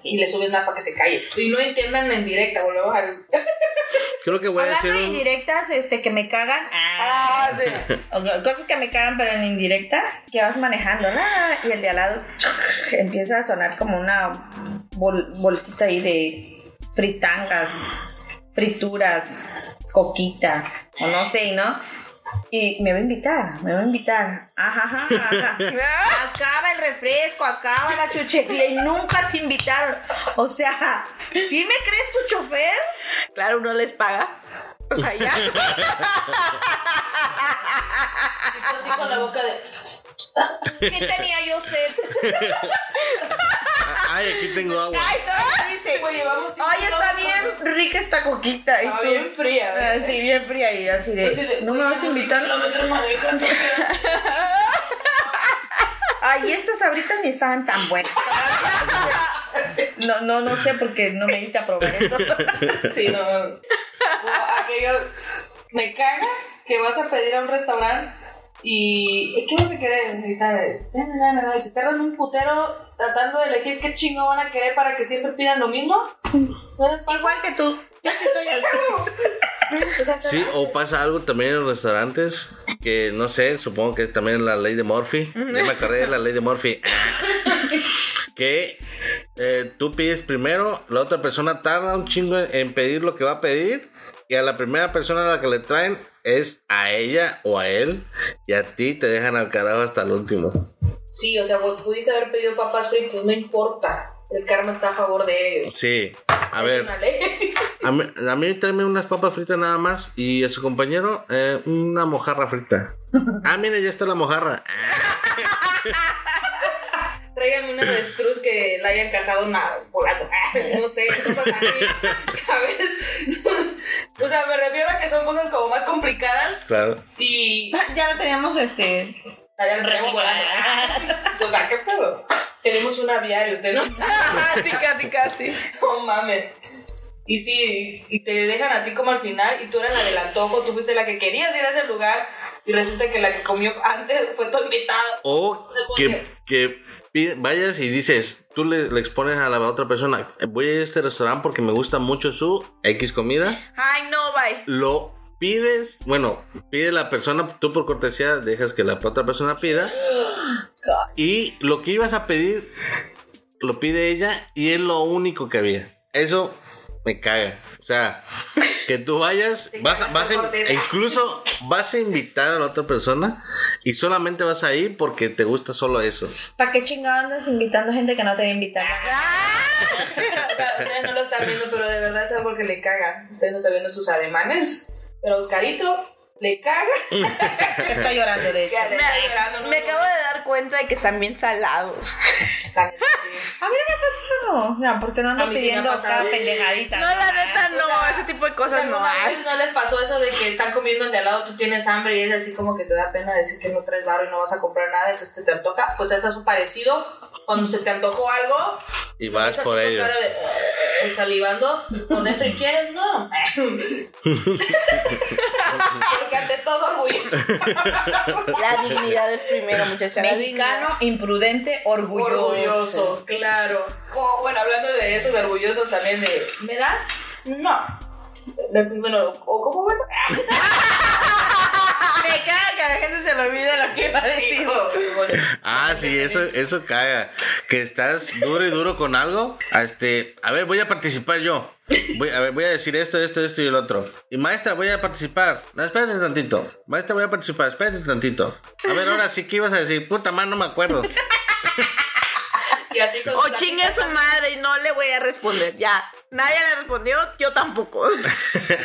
Y le subes más para que se calle. Y no entiendan en directa, volvemos al. <laughs> Creo que voy a Hablando hacer un... indirectas, este, que me cagan. Ah, sí. <laughs> O Cosas que me cagan, pero en indirecta, que vas manejando, ¿no? y el de al lado <laughs> empieza a sonar como una bol- bolsita ahí de fritangas, frituras, coquita, o no sé, ¿no? Y me va a invitar, me va a invitar. Ajá, ajá, ajá. <laughs> Acaba el refresco, acaba la chuchería y nunca te invitaron. O sea, ¿sí me crees tu chofer? Claro, uno les paga. O sea, ya. Así con la boca de. ¿Qué tenía yo sed? <laughs> Ay, aquí tengo agua. Ay, no, dice. Pues cinco Ay, está bien rica esta coquita. Tú- bien fría. Ah, ¿verdad? Sí, bien fría y así de. Así de, ¿No me "Güey, vas a invitar? cinco kilómetros manejando. <laughs> Ay, estas sabritas ni estaban tan buenas. No, no, no sé porque no me diste a probar eso. <laughs> Sí, no. Aquello. Me caga que vas a pedir a un restaurante y. ¿y ¿Qué vas a querer? Y tal, na, na, na, na, y se tardan un putero tratando de elegir qué chingo van a querer para que siempre pidan lo mismo. ¿No pasa? Igual que tú. <laughs> Sí, o pasa algo también en los restaurantes que no sé, supongo que también es la ley de Murphy. Ya me acordé de la ley de Murphy. <laughs> que eh, tú pides primero, la otra persona tarda un chingo en pedir lo que va a pedir y a la primera persona a la que le traen es a ella o a él y a ti te dejan al carajo hasta el último. Sí, o sea, vos pudiste haber pedido papas fritas, no importa. El karma está a favor de ellos. Sí, a Es ver, una ley. a mí, a mí tráeme unas papas fritas nada más y a su compañero eh, una mojarra frita. <laughs> Ah, mire, ya está la mojarra. <laughs> Tráigame una avestruz que la hayan cazado nada, volando. No sé, cosas así, <laughs> ¿sabes? O sea, me refiero a que son cosas como más complicadas Claro. y. Ya lo teníamos este. Lo traemos volando. O sea, ¿qué pedo? Tenemos un aviario, usted no <laughs> Casi, casi, casi. No mames. Y sí, y te dejan a ti como al final y tú eras la del antojo, tú fuiste la que querías ir a ese lugar y resulta que la que comió antes fue tu invitada. O que, vayas y dices, tú le, le expones a la otra persona, voy a ir a este restaurante porque me gusta mucho su X comida. Ay, no, bye. Lo pides, bueno, pide la persona, tú por cortesía dejas que la otra persona pida. <gasps> Y lo que ibas a pedir, lo pide ella y es lo único que había. Eso me caga. O sea, <laughs> que tú vayas, vas, vas a, incluso vas a invitar a la otra persona y solamente vas a ir porque te gusta solo eso. ¿Para qué chingado andas invitando gente que no te va a invitar? <laughs> O sea, ustedes no lo están viendo, pero de verdad es algo que le caga. Ustedes no están viendo sus ademanes, pero Oscarito le caga. <laughs> Está llorando, de hecho. Ya le está llorando, ¿no? Me acabo de dar cuenta de que están bien salados. Sí. A mí no me ha pasado. O sea, porque no A ando sí me pidiendo pasado. cada pendejadita. No, la neta, no. O sea, ese tipo de O cosas sea, no ¿alguna hay. no les pasó eso de que están comiendo de al lado, tú tienes hambre y es así como que te da pena decir que no traes barro y no vas a comprar nada, entonces te, te antoja? Pues es un parecido. Cuando se te antojó algo, Y vas por ello. de, eh, salivando por dentro y quieres, no. <laughs> <laughs> Porque ante todo orgulloso. <laughs> La dignidad es primero, muchachos. Mexicano, imprudente, orgulloso. Orgulloso, claro. Bueno, hablando de eso, de orgulloso también de, ¿me das? No. De- Bueno, ¿o cómo ves? <laughs> Me caga que a la gente se le olvide lo que iba a decir. Ah, sí, eso, eso caga. Que estás duro y duro con algo. a Este, a ver, voy a participar yo. Voy, a ver, voy a decir esto, esto, esto y el otro. Y maestra, voy a participar. No, espérate tantito. Maestra, voy a participar. Espérate tantito. A ver, ahora sí, ¿qué ibas a decir? Puta madre, no me acuerdo. <laughs> Y así con O sus chingue a su madre y no le voy a responder. Ya. Nadie le respondió, yo tampoco. <laughs>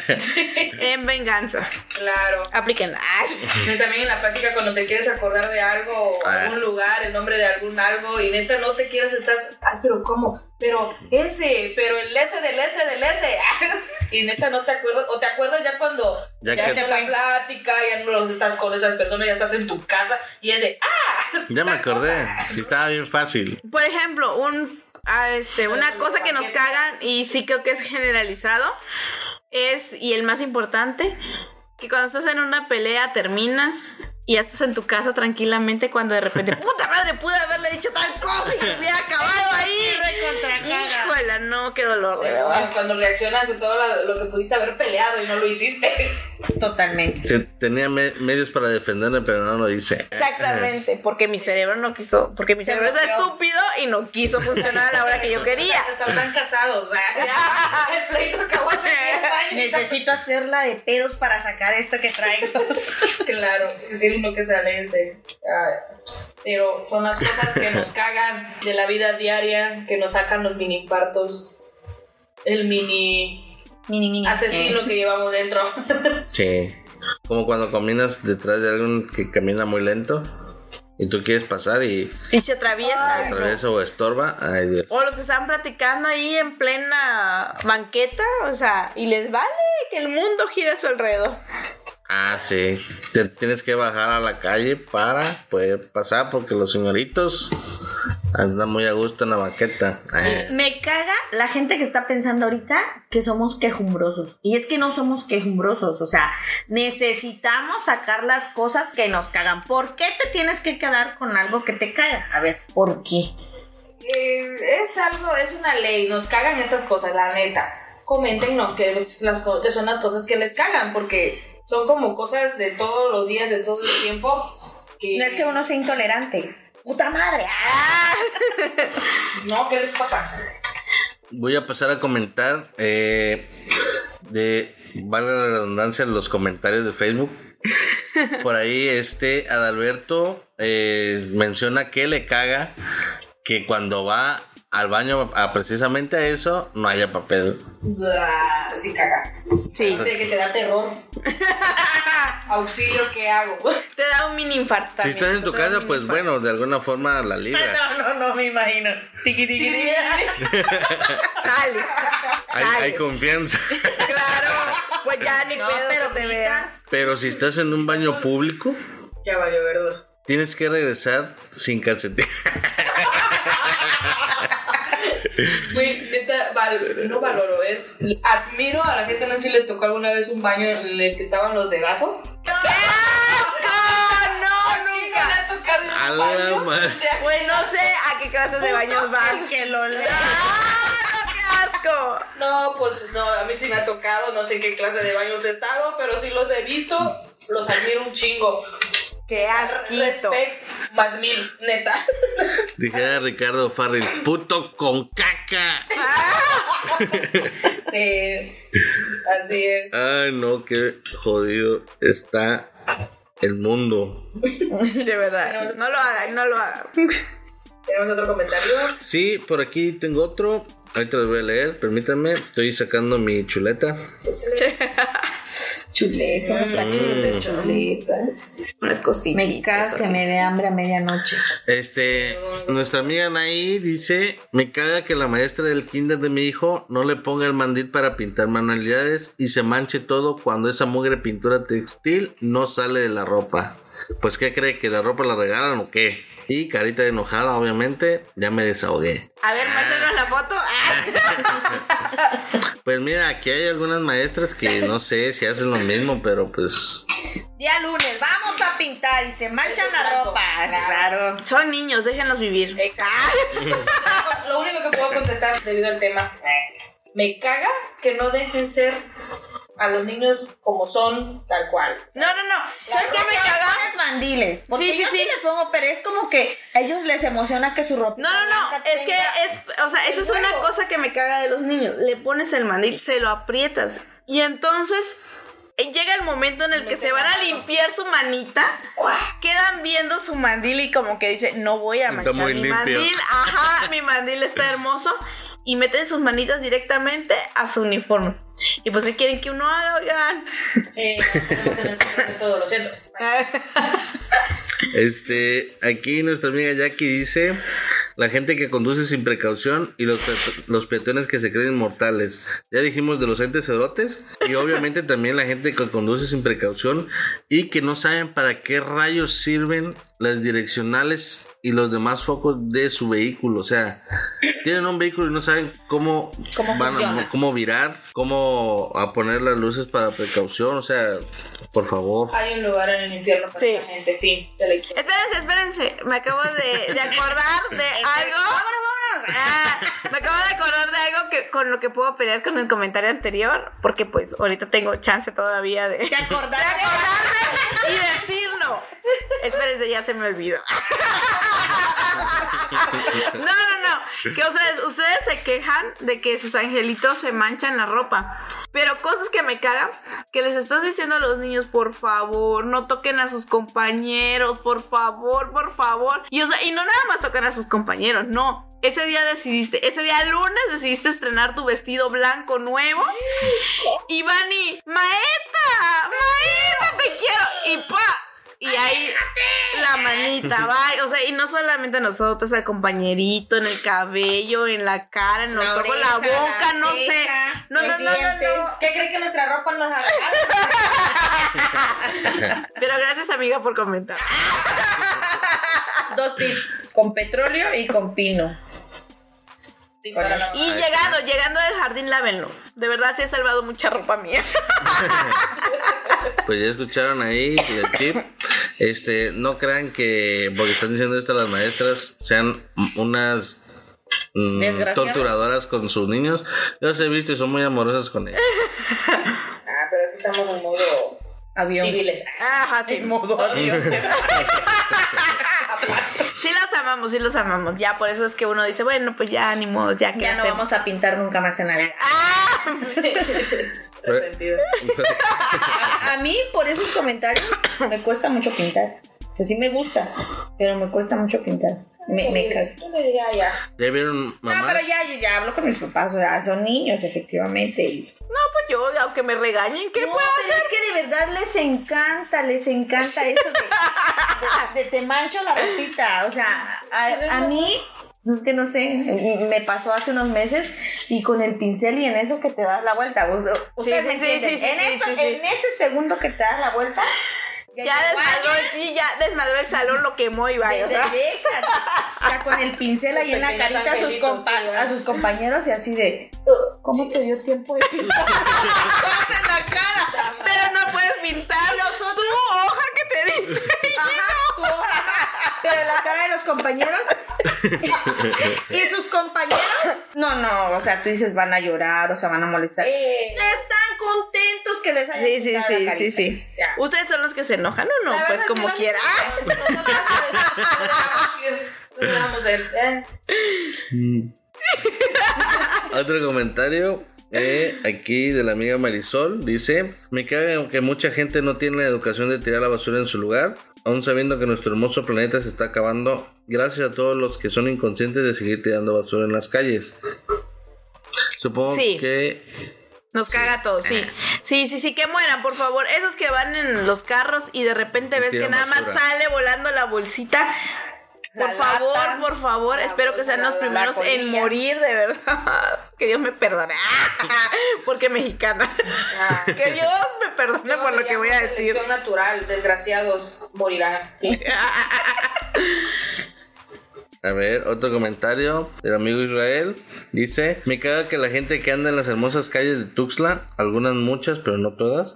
en venganza. Claro. Apliquen. Ay. También en la práctica cuando te quieres acordar de algo, o Ah. algún lugar, el nombre de algún algo, y neta no te quieres, estás, ay, pero ¿cómo? Pero ese, pero el ese del ese del ese. <laughs> Y neta no te acuerdas, o te acuerdas ya cuando Ya ya, que- la plática, ya no estás con esas personas, ya estás en tu casa, y es de, ah, Ya me acordé. Sí, estaba bien fácil. Por ejemplo, un, ah, este, una cosa que nos cagan y sí creo que es generalizado es, y el más importante, que cuando estás en una pelea terminas y ya estás en tu casa tranquilamente cuando de repente, <laughs> puta madre, pude haberle dicho tal cosa y se hubiera acabado ahí. Híjole, no, qué dolor, de verdad. Cuando reaccionas de todo lo, lo que pudiste haber peleado y no lo hiciste. <laughs> Totalmente. Tenía me- medios para defenderme, pero no lo hice. Exactamente, <laughs> porque mi cerebro no quiso, porque mi Se cerebro es estúpido y no quiso funcionar a la hora que yo quería. Están tan casados, o sea, ya, el pleito acabó hace 10 años. Necesito hacerla de pedos para sacar esto que traigo. Claro, uno que salirse. Ay, Pero son las cosas que nos <laughs> cagan de la vida diaria, que nos sacan los mini infartos, el mini Mini, mini. asesino que llevamos dentro. Sí. Como cuando caminas detrás de alguien que camina muy lento y tú quieres pasar y Y se atraviesa. atraviesa o estorba. Ay, Dios. O los que están platicando ahí en plena banqueta, o sea, y les vale que el mundo gire a su alrededor. Ah, sí. Te tienes que bajar a la calle para poder pasar porque los señoritos andan muy a gusto en la banqueta. Ay. Me caga la gente que está pensando ahorita que somos quejumbrosos. Y es que no somos quejumbrosos. O sea, necesitamos sacar las cosas que nos cagan. ¿Por qué te tienes que quedar con algo que te caga? A ver, ¿por qué? Eh, es algo, es una ley, nos cagan estas cosas, la neta. Comenten no, que, las, que son las cosas que les cagan, porque son como cosas de todos los días, de todo el tiempo. Que, No es que uno sea intolerante. ¡Puta madre! ¡Ah! <laughs> No, ¿qué les pasa? Voy a pasar a comentar eh, de, valga la redundancia, los comentarios de Facebook. <laughs> Por ahí este Adalberto eh, menciona que le caga que cuando va al baño a precisamente a eso no haya papel. Sí caga. Sí. De que te da terror. <laughs> Auxilio, ¿qué hago? Te da un mini infarto. Si estás en tu casa, pues infarto. bueno, de alguna forma la <laughs> libras. No, no, no me imagino. Tiqui, tiqui, tiqui. <laughs> Sales. Hay, confianza. Claro. Pues ya ni No, pedo pero te veas. Pero si estás en un baño público, Ya valió, verdad. tienes que regresar sin calcetín. Güey, neta, val- no valoro, es. Admiro a la gente, no sé si les tocó alguna vez un baño en el que estaban los dedazos. ¡Qué asco! No, ¿A quién le ha tocado un la baño? Güey, no sé a qué clases de baños vas. que lo lea. ¡Ah, qué asco! No, pues no, a mí sí me ha tocado, no sé en qué clase de baños he estado, pero sí los he visto, los admiro un chingo. ¡Qué asquito! Respect más mil, neta. <laughs> Dijera Ricardo Farrell, puto con caca. <laughs> Sí, así es. Ay, no, qué jodido está el mundo. De verdad. No lo hagan, no lo hagan. Tenemos otro comentario. Sí, por aquí tengo otro. Ahorita los voy a leer, permítanme. Estoy sacando mi chuleta. <laughs> Chuleta, la Mm. chuleta. Unas costillas. Me caga que me dé hambre a medianoche. Este, nuestra amiga Anaí dice, me caga que la maestra del kinder de mi hijo no le ponga el mandil para pintar manualidades y se manche todo cuando esa mugre pintura textil no sale de la ropa. Pues, ¿qué cree? ¿Que la ropa la regalan o qué? Y carita de enojada, obviamente, ya me desahogué. A ver, muéstranos la foto. <laughs> Pues mira, aquí hay algunas maestras que no sé si hacen lo mismo, pero pues... Día lunes, vamos a pintar y se manchan la ropa. claro. Claro. Son niños, déjenlos vivir. Exacto. Lo único que puedo contestar debido al tema, me caga que no dejen ser a los niños como son, tal cual. No, no, no. ¿Sabes qué me Son caga? unos mandiles. Porque Sí, sí, yo sí. sí. les pongo, pero es como que a ellos les emociona que su ropa. No, no, no, es que es, o sea, esa es una cosa que me caga de los niños. Le pones el mandil, se lo aprietas y entonces eh, llega el momento en el que se van a limpiar su manita, quedan viendo su mandil y como que dice, no voy a manchar mi limpio. mandil, ajá, mi mandil está hermoso y meten sus manitas directamente a su uniforme. Y pues, ¿qué quieren que uno haga? Oigan. Sí, todo, lo siento. Este, aquí nuestra amiga Jackie dice, la gente que conduce sin precaución y los, los peatones que se creen inmortales. Ya dijimos de los entes erotes y obviamente también la gente que conduce sin precaución y que no saben para qué rayos sirven las direccionales y los demás focos de su vehículo. O sea, tienen un vehículo y no saben cómo, ¿Cómo van a, cómo virar, cómo a poner las luces para precaución. O sea, por favor. Hay un lugar en el infierno para Sí. esa gente, fin de la historia. Espérense, espérense. Me acabo de, de acordar de algo. Ah, me acabo de acordar de algo que con lo que puedo pelear con el comentario anterior. Porque pues ahorita tengo chance todavía de, ¿Te acordaste? de acordarme y decirlo. Espérense, ya se me olvidó. <laughs> <laughs> No, no, no. Que ustedes, ustedes se quejan de que sus angelitos se manchan la ropa. Pero cosas que me cagan, que les estás diciendo a los niños, por favor, no toquen a sus compañeros, por favor, por favor. Y, o sea, y no nada más tocan a sus compañeros, no. Ese día decidiste, ese día lunes decidiste estrenar tu vestido blanco nuevo. Y van y, maeta, maeta, te quiero. Y pa. Y ahí la manita, va. O sea, y no solamente nosotros, al compañerito, en el cabello, en la cara, en los La ojos, la oreja, boca, la no ceja, sé. No, los no, no, no, dientes. no. ¿Qué creen que nuestra ropa nos regala? <laughs> Pero gracias, amiga, por comentar. Dos tips, con petróleo y con pino. Y llegando, llegando del jardín, lávenlo. De verdad, sí he salvado mucha ropa mía. <laughs> Pues ya escucharon ahí el tip. Este, no crean que porque están diciendo esto las maestras sean unas mm, torturadoras con sus niños. Yo los he visto y son muy amorosas con ellos. <laughs> Ah, pero aquí estamos en modo Avión. civiles. Ajá, sí. En modo avión. <laughs> Sí los amamos, sí los amamos. Ya, por eso es que uno dice, bueno, pues ya, ni modo, ya que Ya no vamos a pintar nunca más en la vida. ¡Ah! <laughs> Pero- Sentido. A, <laughs> a mí, por esos comentarios, me cuesta mucho pintar. O sea, sí me gusta, pero me cuesta mucho pintar. Me, me le diría ya. ¿Ya vieron No, mamá? pero ya, yo ya hablo con mis papás, o sea, son niños, efectivamente. y- No, pues yo, aunque me regañen, ¿qué No, puedo pero hacer? es que de verdad les encanta, les encanta eso de, de- de te mancho la ropita. O sea, a, a mí, pues es que no sé, me pasó hace unos meses y con el pincel y en eso que te das la vuelta. Ustedes sí, me sí, entienden. sí, en, eso- en ese segundo que te das la vuelta, Ya ya desmadró, sí, ya desmadró el salón, lo quemó y vaya. o de- sea. déjate. O sea, con el pincel ahí en la carita a sus, compa- sí, a sus compañeros y así de, "Uh, ¿cómo te dio tiempo de pintar? <laughs> en la cara. Pero no puedes pintar los otros. Tu hoja que te dice. Pero la cara de los compañeros. <laughs> y sus compañeros. No, no, o sea, tú dices van a llorar, o sea, van a molestar. Eh, Están contentos que les hayan Sí, sí, sí, sí, sí. Ya. ¿Ustedes son los que se enojan o no? Pues como quiera. Eh. Otro comentario eh, aquí de la amiga Marisol dice: Me caga que mucha gente no tiene la educación de tirar la basura en su lugar, aún sabiendo que nuestro hermoso planeta se está acabando. Gracias a todos los que son inconscientes de seguir tirando basura en las calles. Supongo Sí. que Nos caga a todos, sí. Sí, sí, sí, que mueran, por favor. Esos que van en los carros y de repente Y ves que nada más sale volando la bolsita. Por La favor, lata, por favor, espero que sean los primeros en morir, de verdad. <laughs> Que Dios me perdone. <laughs> Porque mexicana. Ah. Que Dios me perdone por lo que voy a decir. natural, desgraciados morirán. <laughs> A ver, otro comentario del amigo Israel. Dice, me caga que la gente que anda en las hermosas calles de Tuxtla, algunas muchas, pero no todas,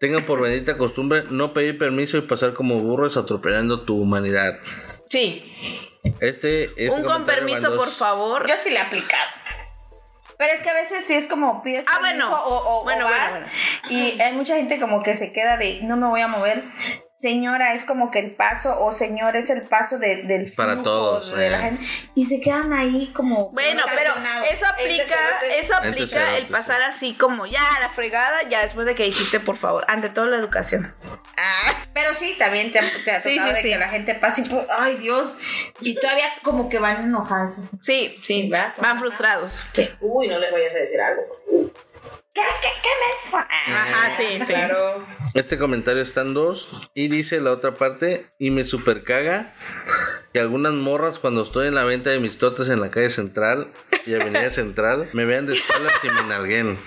tengan por bendita costumbre no pedir permiso y pasar como burros atropellando tu humanidad. Sí. Este, este Un con permiso, mandó- por favor. Yo sí le he aplicado. Pero es que a veces sí es como pides Ah, permiso bueno. o, o- Bueno, o bueno, vas, bueno. y hay mucha gente como que se queda de no me voy a mover. Señora, es como que el paso, o señor, es el paso de- del Para flujo todos, de la eh. gente. Y se quedan ahí como. Bueno, pero eso aplica, eso aplica cerote, el pasar así como ya a la fregada, ya después de que dijiste por favor, ante todo la educación. Ah, pero sí, también te, te ha Sí, tocado sí, de sí. que la gente pase y pues, ay Dios, y todavía como que van enojados. Sí, sí, van frustrados. Uy, no les vayas a decir algo. ¿Qué, qué, qué me fue? Ajá, sí, sí. Claro. Este comentario está en dos. Y dice la otra parte, y me super caga que algunas morras cuando estoy en la venta de mis totas en la calle central y avenida central me vean de espaldas y me nalguen.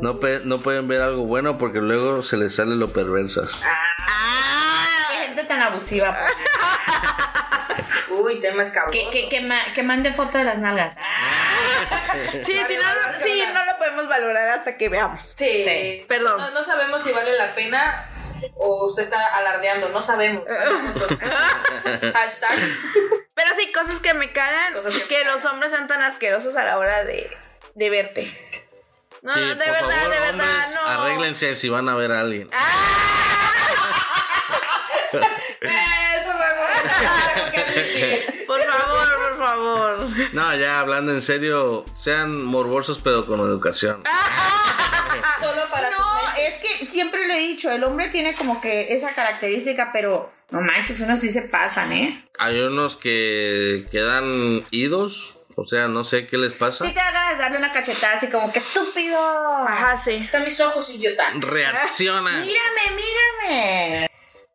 No, pe- no pueden ver algo bueno porque luego se les sale lo perversas. Ah, Qué gente tan abusiva. pues. <laughs> Uy, tema escabroso. Que, que, que, ma- que mande foto de las nalgas. <laughs> Sí, sí, no, sí, no lo podemos valorar hasta que veamos. Sí. Sí. Perdón. No, no sabemos si vale la pena o usted está alardeando, no sabemos. <laughs> Hashtag. Pero sí, cosas que me cagan, Cosas que que, me los hombres sean tan asquerosos a la hora de, de verte. No, Sí, no, de por verdad, favor, de verdad, hombres, no. Ah. arréglense si van a ver a alguien. Eso <laughs> fue bueno. Tengo que admitir. <laughs> Por favor, por favor. No, ya hablando en serio, sean morbosos pero con educación. <laughs> Solo para No, es que siempre lo he dicho, el hombre tiene como que esa característica, pero no manches, unos sí se pasan, ¿eh? Hay unos que quedan idos, o sea, no sé qué les pasa. Sí te da ganas de darle una cachetada así como que estúpido. Ajá, sí. Están mis ojos, idiota. Reaccionan. Mírame, mírame.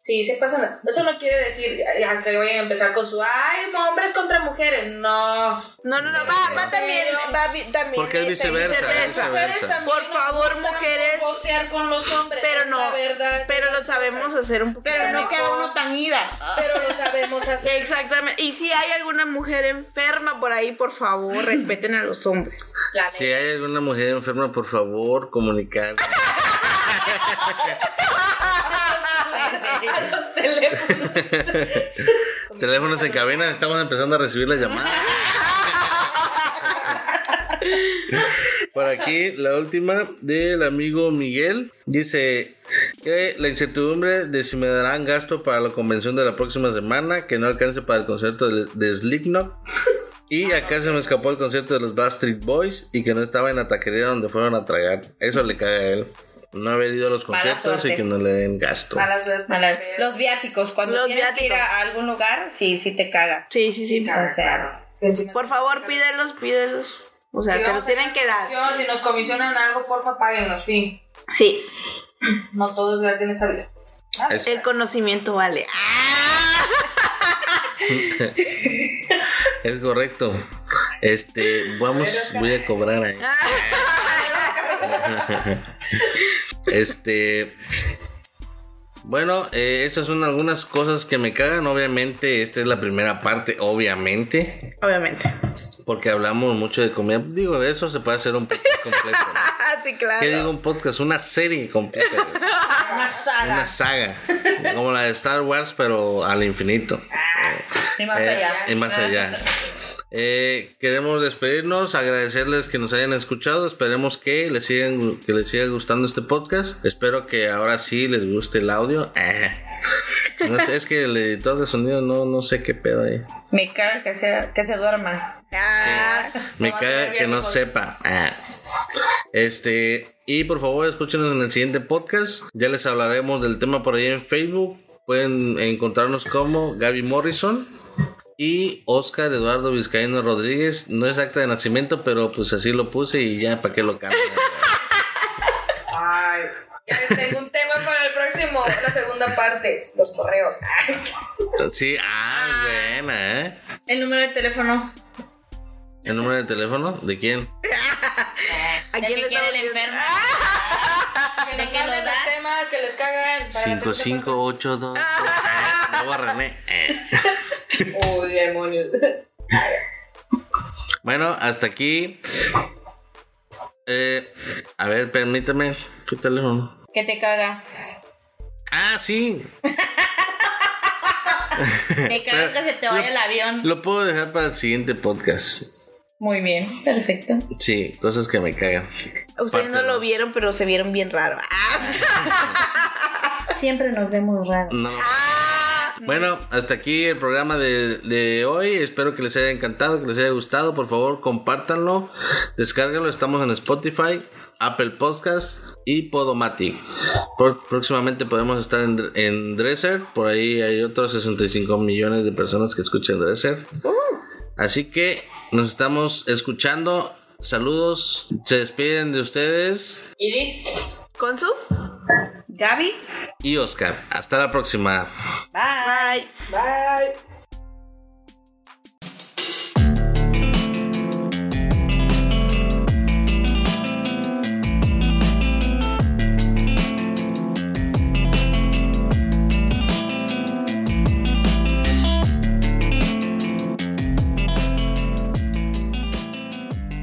Sí, se pasan. Eso no quiere decir ya, que vayan a empezar con su ay, hombres contra mujeres. No. No, no, no, va, va también, va vi- también. Porque es este, viceversa, viceversa. también Por nos favor, gusta mujeres. Con los hombres. Pero es no, la verdad. pero lo sabemos hacer un poquito. Pero no mejor. queda uno tan ida. Pero lo <laughs> sabemos hacer. Exactamente. Y si hay alguna mujer enferma por ahí, por favor, respeten a los hombres. La Si hay alguna mujer enferma, por favor, comunicar. <laughs> a los <laughs> teléfonos. Teléfonos en cabina, estamos empezando a recibir las llamadas. Por aquí, la última del amigo Miguel. Dice que la incertidumbre de si me darán gasto para la convención de la próxima semana, que no alcance para el concierto de, de Slipknot. Y acá se me escapó el concierto de los Backstreet Boys y que no estaba en la taquería donde fueron a tragar. Eso le cae a él. No haber ido a los conciertos y que no le den gasto. Mala suerte. Mala- Los viáticos, cuando Los tienes que ir viáticos. a algún lugar, sí, sí te caga. Sí, sí, sí. O sea, Encima- Por favor, pídelos, pídelos. O sea, Si te los tienen que dar. Si nos comisionan algo, porfa, páguenlos, fin. Sí, No todo es gratis en esta vida. Ah, Es- el conocimiento vale. <laughs> Es correcto. Este, vamos, voy a cobrar ahí. <laughs> <laughs> Este. Bueno, eh, esas son algunas cosas que me cagan. Obviamente, esta es la primera parte, obviamente. Obviamente. Porque hablamos mucho de comida. Digo, de eso se puede hacer un podcast <laughs> completo. ¿no? Ah, sí, claro. ¿Qué digo un podcast? Una serie completa. <laughs> una saga. Una saga. Como la de Star Wars, pero al infinito. Y más Eh, allá. y más allá. Eh, queremos despedirnos, agradecerles que nos hayan escuchado. Esperemos que les sigan, que les siga gustando este podcast. Espero que ahora sí les guste el audio. Ah. No sé, es que el editor de sonido no, no sé qué pedo ahí. Me caga que se, que se duerma. Ah, Me caga que no sepa. Ah. Este, y por favor, escúchenos en el siguiente podcast. Ya les hablaremos del tema por ahí en Facebook. Pueden encontrarnos como Gaby Morrison y Oscar Eduardo Vizcaíno Rodríguez. No es acta de nacimiento, pero pues así lo puse y ya para qué lo cambio. <laughs> Ay, tengo un tema para el próximo, la segunda parte, los correos. <laughs> Ay, Sí, ah, buena, ¿eh? El número de teléfono. ¿El número de teléfono? ¿De quién? <laughs> ¿A ¿De quién le quiere el enfermo? que ¿De nos manden das? los temas que les cagan. para la segunda 5582. Ah, Luego a René. <laughs> Oh, demonios. <laughs> Bueno, hasta aquí. Eh, a ver, permítame. ¿Qué teléfono? Que te caga. Ah, sí. <laughs> Me caga que se te vaya el avión. Lo puedo dejar para el siguiente podcast. Muy bien, perfecto. Sí, cosas que me cagan. Ustedes Parte no lo dos. vieron, pero se vieron bien raro. Ah, Siempre nos vemos raro. No. ah. Bueno, hasta aquí el programa de, de hoy. Espero que les haya encantado, que les haya gustado. Por favor, compártanlo, descárganlo. Estamos en Spotify, Apple Podcast y Podomatic. Próximamente podemos estar en, en Dresser. Por ahí hay otros 65 millones de personas que escuchan Dresser. Así que nos estamos escuchando. Saludos. Se despiden de ustedes Iris. ¿Con su? Gaby. y Oscar. Hasta la próxima. Bye. Bye. Bye.